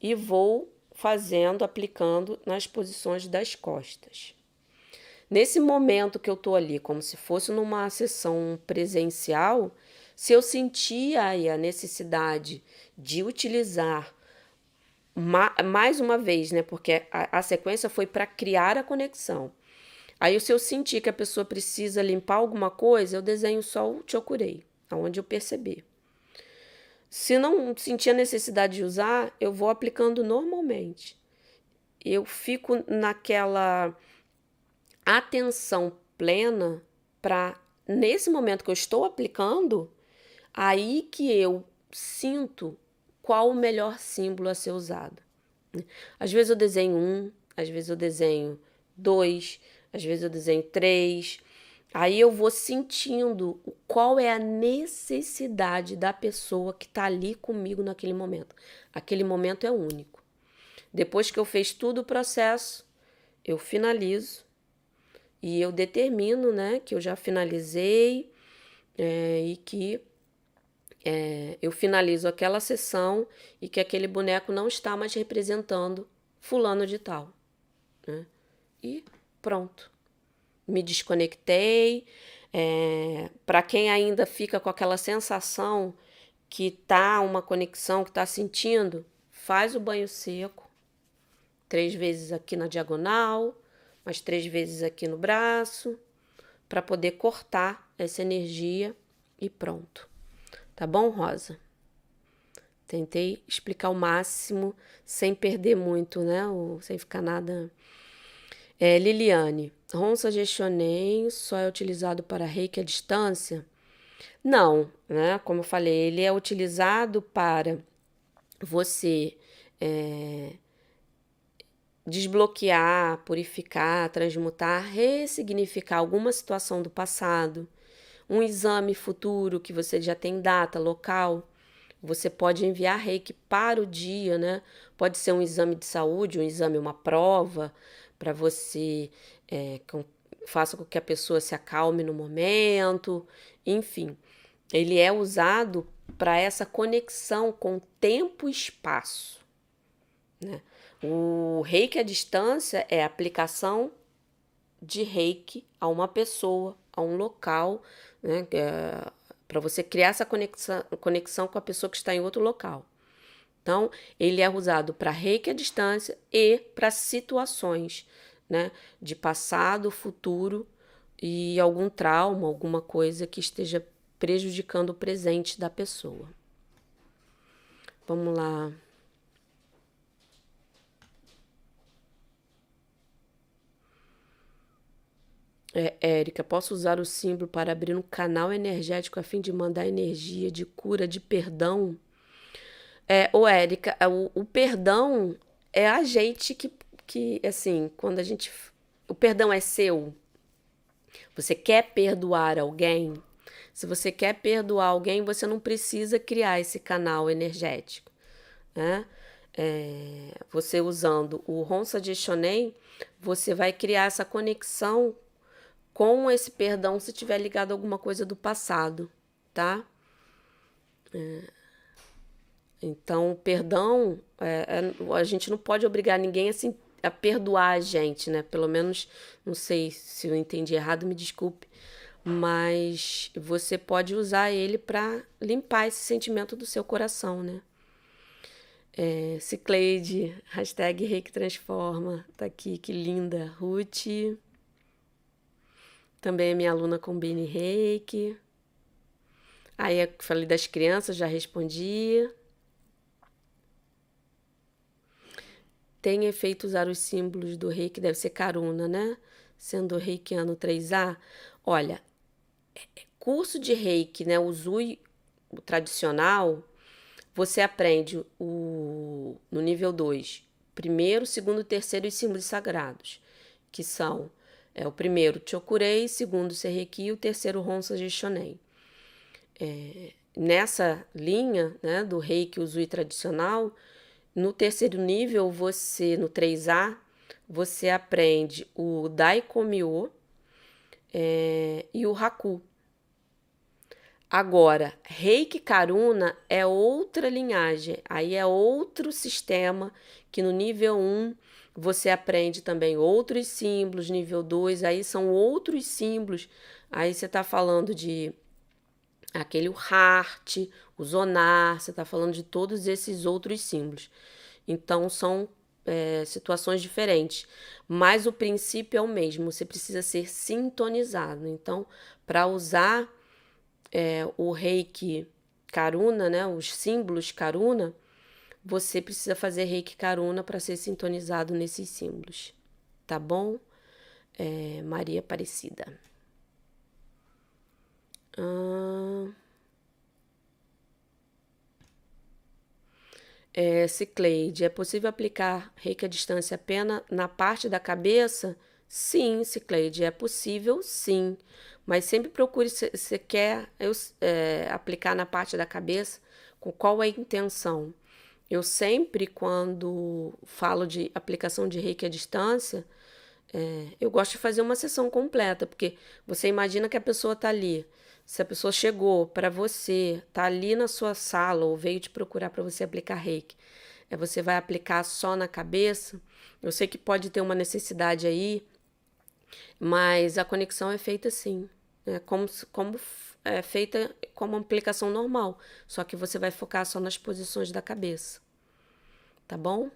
e vou fazendo, aplicando nas posições das costas. Nesse momento que eu estou ali, como se fosse numa sessão presencial, se eu sentia aí a necessidade de utilizar ma mais uma vez, né? Porque a, a sequência foi para criar a conexão. Aí, se eu sentir que a pessoa precisa limpar alguma coisa, eu desenho só o chokurei, aonde eu perceber. Se não sentir a necessidade de usar, eu vou aplicando normalmente. Eu fico naquela atenção plena para, nesse momento que eu estou aplicando, Aí que eu sinto qual o melhor símbolo a ser usado. Às vezes eu desenho um, às vezes eu desenho dois, às vezes eu desenho três. Aí eu vou sentindo qual é a necessidade da pessoa que está ali comigo naquele momento. Aquele momento é único. Depois que eu fiz tudo o processo, eu finalizo e eu determino, né, que eu já finalizei é, e que é, eu finalizo aquela sessão e que aquele boneco não está mais representando fulano de tal. Né? E pronto. Me desconectei. É, Para quem ainda fica com aquela sensação que tá uma conexão, que tá sentindo, faz o banho seco. Três vezes aqui na diagonal, mais três vezes aqui no braço, para poder cortar essa energia e pronto. Tá bom, Rosa? Tentei explicar o máximo sem perder muito, né? Ou sem ficar nada. É, Liliane, Ronça Gestionem só é utilizado para reiki à distância? Não, né? Como eu falei, ele é utilizado para você é, desbloquear, purificar, transmutar, ressignificar alguma situação do passado, um exame futuro que você já tem data, local. Você pode enviar reiki para o dia, né? Pode ser um exame de saúde, um exame, uma prova, para você é, com, faça com que a pessoa se acalme no momento, enfim. Ele é usado para essa conexão com tempo e espaço. Né? O reiki à distância é a aplicação de reiki a uma pessoa, a um local, né? É, para você criar essa conexão, conexão com a pessoa que está em outro local. Então, ele é usado para reiki à distância e para situações né, de passado, futuro e algum trauma, alguma coisa que esteja prejudicando o presente da pessoa. Vamos lá. É, Érica, posso usar o símbolo para abrir um canal energético a fim de mandar energia de cura, de perdão? É, ô, Érica, é, o, o perdão é a gente que, que, assim, quando a gente. O perdão é seu. Você quer perdoar alguém? Se você quer perdoar alguém, você não precisa criar esse canal energético. Né? É, você usando o Ronsa de Shonen, você vai criar essa conexão com esse perdão se tiver ligado a alguma coisa do passado, tá? É, então, o perdão, é, é, a gente não pode obrigar ninguém assim, a perdoar a gente, né? Pelo menos, não sei se eu entendi errado, me desculpe, mas você pode usar ele para limpar esse sentimento do seu coração, né? É, Cicleide, hashtag Reiki Transforma, tá aqui, que linda. Ruth, também é minha aluna Combine Reiki. Aí eu falei das crianças, já respondi. Tem efeito usar os símbolos do reiki, deve ser Karuna, né? Sendo reikiano 3A. Olha, é, é curso de reiki, né? O Zui o tradicional, você aprende o, no nível 2, primeiro, segundo e terceiro os símbolos sagrados, que são é o primeiro Chokurei, segundo Serreki e o terceiro Honsa Jishonen. É, nessa linha né, do reiki Uzui tradicional, no terceiro nível, você, no 3A, você aprende o Daikomyo é, e o Haku. Agora, Reiki Karuna é outra linhagem, aí é outro sistema que no nível 1 você aprende também outros símbolos, nível 2, aí são outros símbolos. Aí você está falando de aquele heart, o zonar, você está falando de todos esses outros símbolos. Então são é, situações diferentes, mas o princípio é o mesmo. Você precisa ser sintonizado. Então, para usar é, o reiki karuna, né, os símbolos karuna, você precisa fazer reiki karuna para ser sintonizado nesses símbolos, tá bom? É, Maria Aparecida. Ah, é, Cicleide, é possível aplicar reiki à distância apenas na parte da cabeça? Sim, Cicleide, é possível sim. Mas sempre procure se você quer eu, é, aplicar na parte da cabeça, com qual é a intenção. Eu sempre, quando falo de aplicação de reiki à distância, é, eu gosto de fazer uma sessão completa, porque você imagina que a pessoa está ali. Se a pessoa chegou para você, está ali na sua sala ou veio te procurar para você aplicar reiki, é, você vai aplicar só na cabeça. Eu sei que pode ter uma necessidade aí, mas a conexão é feita assim, né? como, como é feita como uma aplicação normal, só que você vai focar só nas posições da cabeça tá bom?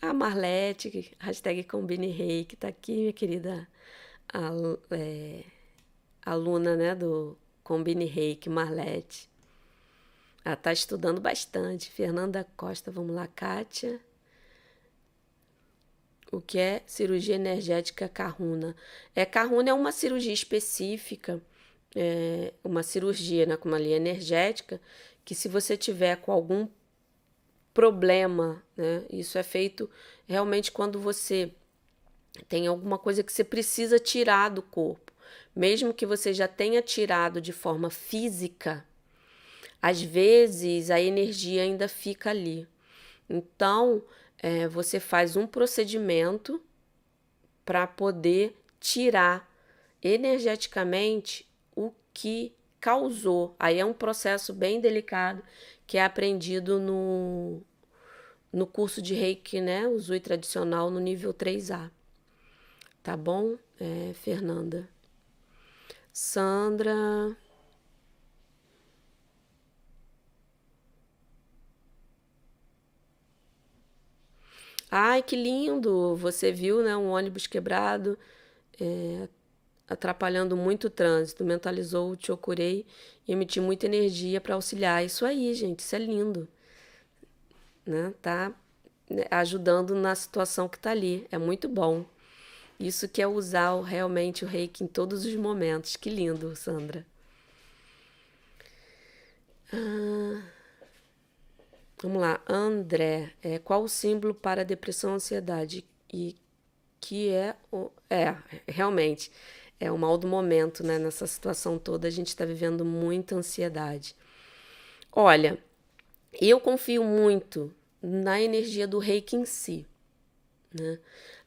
A Marlete, hashtag Combine Rei, que tá aqui, minha querida é, aluna, né, do Combine Reiki, Marlete. Ela tá estudando bastante. Fernanda Costa, vamos lá, Kátia. O que é cirurgia energética carruna? É, carruna é uma cirurgia específica, é uma cirurgia né, com uma linha energética, que se você tiver com algum problema, né? Isso é feito realmente quando você tem alguma coisa que você precisa tirar do corpo. Mesmo que você já tenha tirado de forma física, às vezes a energia ainda fica ali. Então, é, você faz um procedimento para poder tirar energeticamente o que causou. Aí é um processo bem delicado que é aprendido no, no curso de reiki, né? O Zui tradicional no nível 3A. Tá bom, é, Fernanda? Sandra. Ai, que lindo! Você viu, né? Um ônibus quebrado. É, atrapalhando muito o trânsito, mentalizou o Chokurei e emitiu muita energia para auxiliar. Isso aí, gente, isso é lindo. Né? Tá né, ajudando na situação que está ali. É muito bom. Isso que é usar realmente o reiki em todos os momentos. Que lindo, Sandra. Ah, vamos lá, André. É, qual o símbolo para depressão ansiedade? E que é o. É, realmente é o mal do momento, né? Nessa situação toda, a gente está vivendo muita ansiedade. Olha, eu confio muito na energia do reiki em si, né?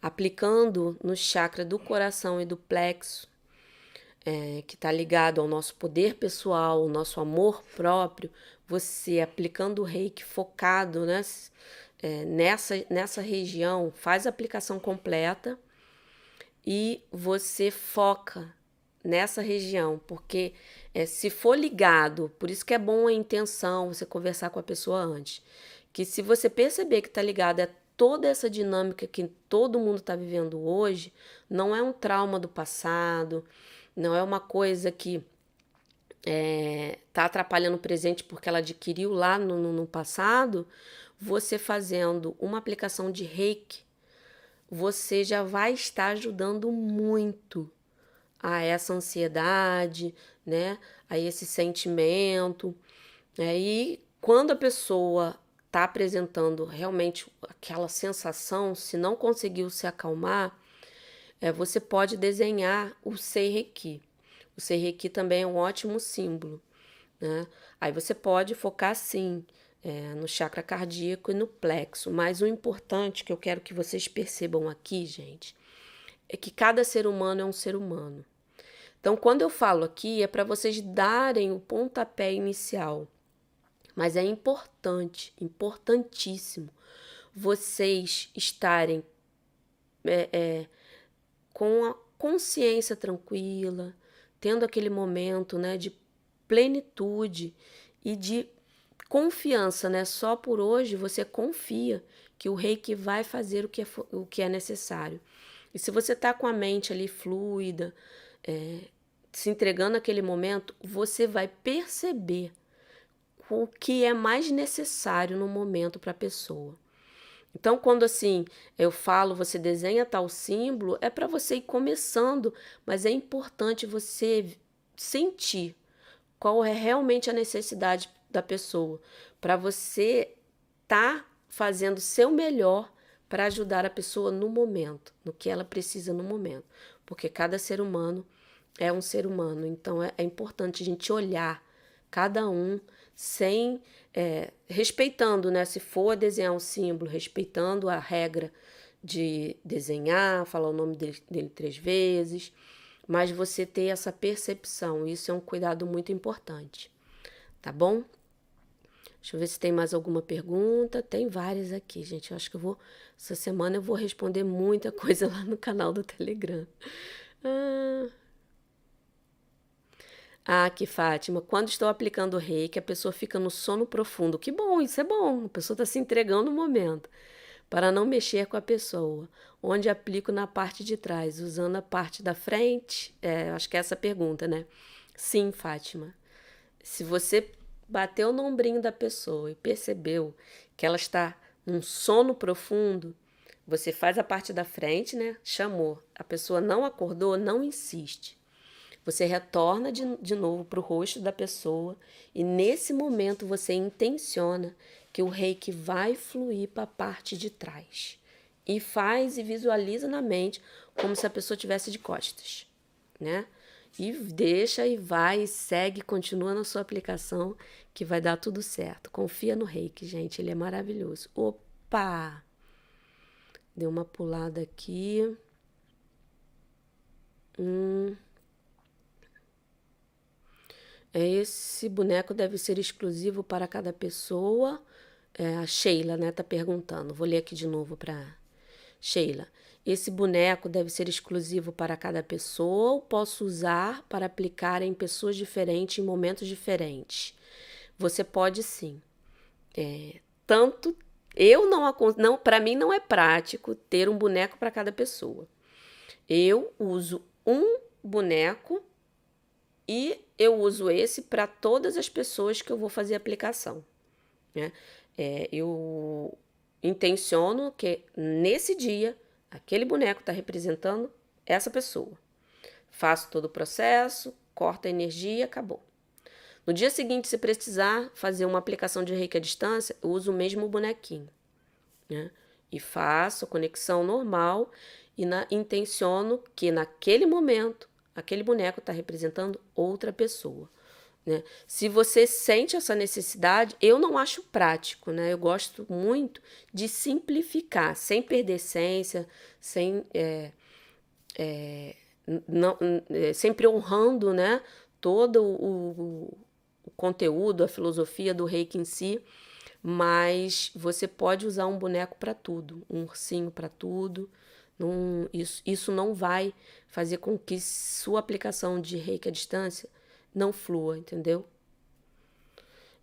Aplicando no chakra do coração e do plexo, é, que está ligado ao nosso poder pessoal, ao nosso amor próprio, você aplicando o reiki focado né, é, nessa, nessa região, faz a aplicação completa e você foca nessa região, porque é, se for ligado, por isso que é bom a intenção, você conversar com a pessoa antes, que se você perceber que está ligado a toda essa dinâmica que todo mundo está vivendo hoje, não é um trauma do passado, não é uma coisa que está é, tá atrapalhando o presente porque ela adquiriu lá no, no, passado, você fazendo uma aplicação de reiki você já vai estar ajudando muito a essa ansiedade, né? A esse sentimento. Né? E quando a pessoa está apresentando realmente aquela sensação, se não conseguiu se acalmar, é, você pode desenhar o Seireki. O Seireki também é um ótimo símbolo. Né? Aí você pode focar sim é, no chakra cardíaco e no plexo. Mas o importante que eu quero que vocês percebam aqui, gente, é que cada ser humano é um ser humano. Então, quando eu falo aqui, é para vocês darem o pontapé inicial. Mas é importante, importantíssimo, vocês estarem é, é, com a consciência tranquila, tendo aquele momento né, de plenitude e de confiança, né? Só por hoje você confia que o reiki vai fazer o que é, o que é necessário. E se você está com a mente ali fluida, é, se entregando naquele momento, você vai perceber o que é mais necessário no momento para a pessoa. Então, quando assim eu falo, você desenha tal símbolo, é para você ir começando, mas é importante você sentir qual é realmente a necessidade da pessoa, para você tá fazendo seu melhor para ajudar a pessoa no momento, no que ela precisa no momento, porque cada ser humano é um ser humano, então é, é importante a gente olhar cada um, sem é, respeitando, né? Se for desenhar um símbolo, respeitando a regra de desenhar, falar o nome dele, dele três vezes, mas você ter essa percepção, isso é um cuidado muito importante, tá bom? Deixa eu ver se tem mais alguma pergunta. Tem várias aqui, gente. Eu acho que eu vou. Essa semana eu vou responder muita coisa lá no canal do Telegram. Ah. Ah, que Fátima, quando estou aplicando o reiki, a pessoa fica no sono profundo. Que bom, isso é bom. A pessoa está se entregando no momento. Para não mexer com a pessoa. Onde aplico na parte de trás, usando a parte da frente? É, acho que é essa a pergunta, né? Sim, Fátima. Se você bateu no ombrinho da pessoa e percebeu que ela está num sono profundo, você faz a parte da frente, né? Chamou. A pessoa não acordou, não insiste. Você retorna de, de novo para o rosto da pessoa e nesse momento você intenciona que o reiki vai fluir para a parte de trás. E faz e visualiza na mente como se a pessoa tivesse de costas, né? E deixa e vai, e segue, continua na sua aplicação que vai dar tudo certo. Confia no reiki, gente, ele é maravilhoso. Opa! Deu uma pulada aqui. Hum. Esse boneco deve ser exclusivo para cada pessoa. É, a Sheila, né, tá perguntando. Vou ler aqui de novo para Sheila. Esse boneco deve ser exclusivo para cada pessoa ou posso usar para aplicar em pessoas diferentes em momentos diferentes? Você pode sim. É, tanto eu não, não para mim não é prático ter um boneco para cada pessoa. Eu uso um boneco e eu uso esse para todas as pessoas que eu vou fazer aplicação. Né? É, eu intenciono que nesse dia aquele boneco está representando essa pessoa. Faço todo o processo, corto a energia, acabou. No dia seguinte, se precisar fazer uma aplicação de reiki à distância, eu uso o mesmo bonequinho. Né? E faço a conexão normal e na, intenciono que naquele momento aquele boneco está representando outra pessoa. Né? Se você sente essa necessidade, eu não acho prático, né? Eu gosto muito de simplificar, sem perder essência, sem é, é, não, é, sempre honrando, né? Todo o, o conteúdo, a filosofia do reiki em si, mas você pode usar um boneco para tudo, um ursinho para tudo. Não, isso, isso não vai fazer com que sua aplicação de reiki à distância não flua, entendeu?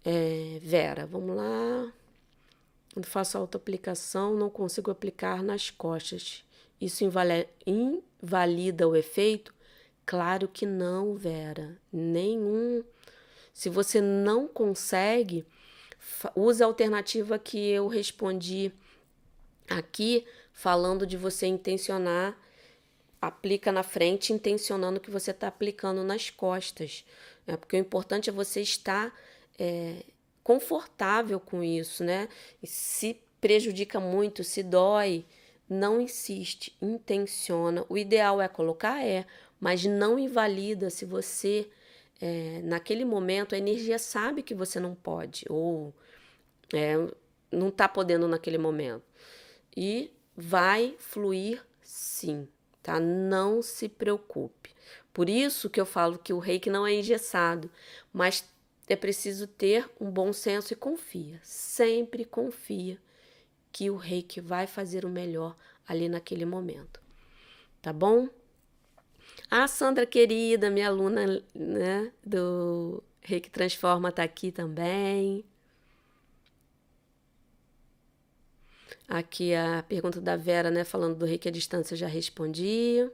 É, Vera, vamos lá. Quando faço auto-aplicação, não consigo aplicar nas costas. Isso invalida o efeito? Claro que não, Vera. Nenhum. Se você não consegue, use a alternativa que eu respondi aqui falando de você intencionar, aplica na frente, intencionando que você está aplicando nas costas. Né? Porque o importante é você estar é, confortável com isso, né? E se prejudica muito, se dói, não insiste, intenciona. O ideal é colocar, é, mas não invalida se você, é, naquele momento, a energia sabe que você não pode, ou é, não está podendo naquele momento. E vai fluir sim, tá? Não se preocupe. Por isso que eu falo que o reiki não é engessado, mas é preciso ter um bom senso e confia. Sempre confia que o reiki vai fazer o melhor ali naquele momento. Tá bom? A Sandra querida, minha aluna, né, do Reiki Transforma tá aqui também. Aqui a pergunta da Vera, né, falando do reiki à distância, eu já respondi.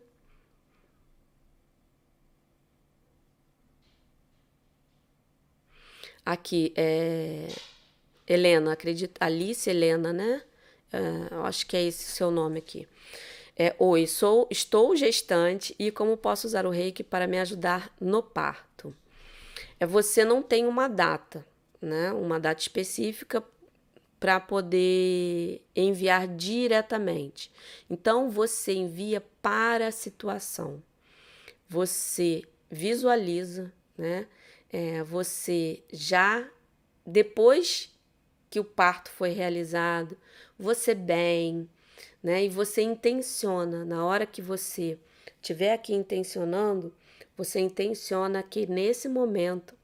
Aqui, é, Helena, acredito, Alice Helena, né? É, acho que é esse seu nome aqui. É, Oi, sou, estou gestante e como posso usar o reiki para me ajudar no parto? É, você não tem uma data, né? Uma data específica para poder enviar diretamente. Então você envia para a situação. Você visualiza, né? É, você já depois que o parto foi realizado, você bem, né? E você intenciona, na hora que você estiver aqui intencionando, você intenciona que nesse momento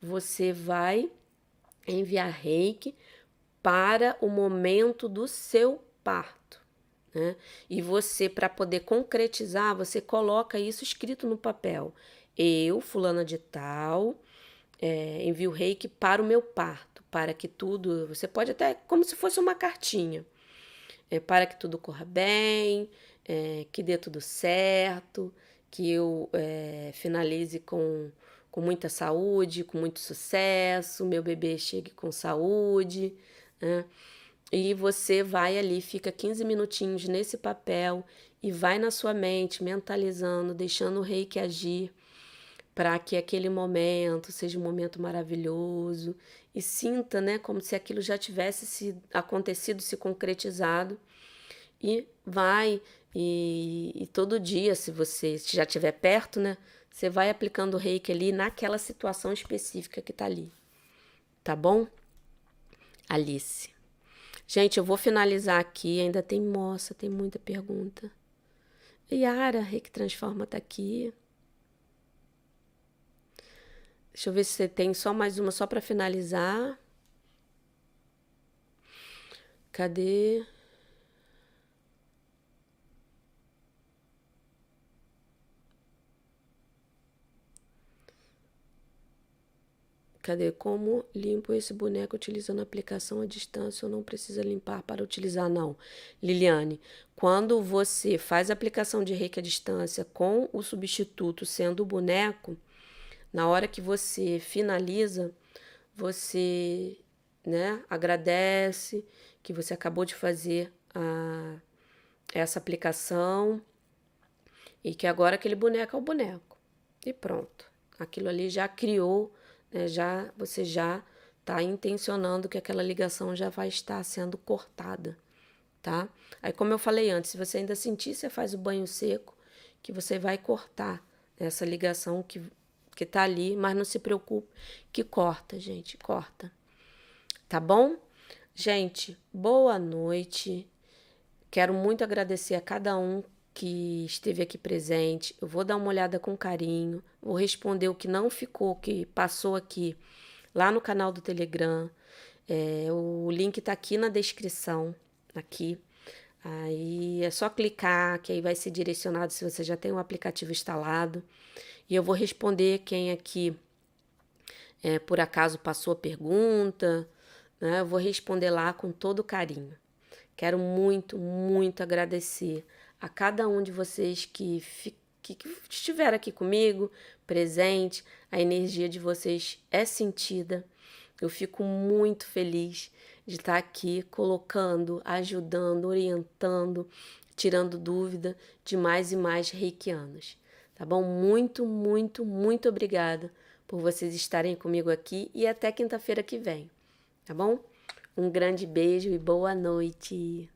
você vai enviar reiki para o momento do seu parto. Né? E você, para poder concretizar, você coloca isso escrito no papel. Eu, fulana de tal, é, envio reiki para o meu parto, para que tudo. Você pode até, como se fosse uma cartinha, é, para que tudo corra bem, é, que dê tudo certo, que eu é, finalize com, com muita saúde, com muito sucesso, meu bebê chegue com saúde. Né? E você vai ali, fica 15 minutinhos nesse papel e vai na sua mente, mentalizando, deixando o reiki agir para que aquele momento seja um momento maravilhoso e sinta, né, como se aquilo já tivesse se acontecido, se concretizado. E vai e, e todo dia, se você já estiver perto, né, você vai aplicando o reiki ali naquela situação específica que está ali. Tá bom? Alice. Gente, eu vou finalizar aqui. Ainda tem moça, tem muita pergunta. Yara, Reiki Transforma tá aqui. Deixa eu ver se você tem só mais uma, só para finalizar. Cadê? Cadê? Como limpo esse boneco utilizando a aplicação à distância ou não precisa limpar para utilizar? Não. Liliane, quando você faz a aplicação de reiki à distância com o substituto sendo o boneco, na hora que você finaliza, você né, agradece que você acabou de fazer a, essa aplicação e que agora aquele boneco é o boneco. E pronto. Aquilo ali já criou né, já você já está intencionando que aquela ligação já vai estar sendo cortada, tá? Aí, como eu falei antes, se você ainda sentir, você faz o banho seco, que você vai cortar essa ligação que, que tá ali, mas não se preocupe, que corta, gente, corta. Tá bom? Gente, boa noite. Quero muito agradecer a cada um que esteve aqui presente. Eu vou dar uma olhada com carinho, vou responder o que não ficou, que passou aqui lá no canal do Telegram. É, o link está aqui na descrição, aqui. Aí é só clicar, que aí vai ser direcionado se você já tem o aplicativo instalado. E eu vou responder quem aqui é, por acaso passou a pergunta. Né? Eu vou responder lá com todo carinho. Quero muito, muito agradecer a cada um de vocês que, que, que estiver aqui comigo, presente. A energia de vocês é sentida. Eu fico muito feliz de estar aqui colocando, ajudando, orientando, tirando dúvida de mais e mais reikianos. Tá bom? Muito, muito, muito obrigada por vocês estarem comigo aqui e até quinta-feira que vem. Tá bom? Um grande beijo e boa noite.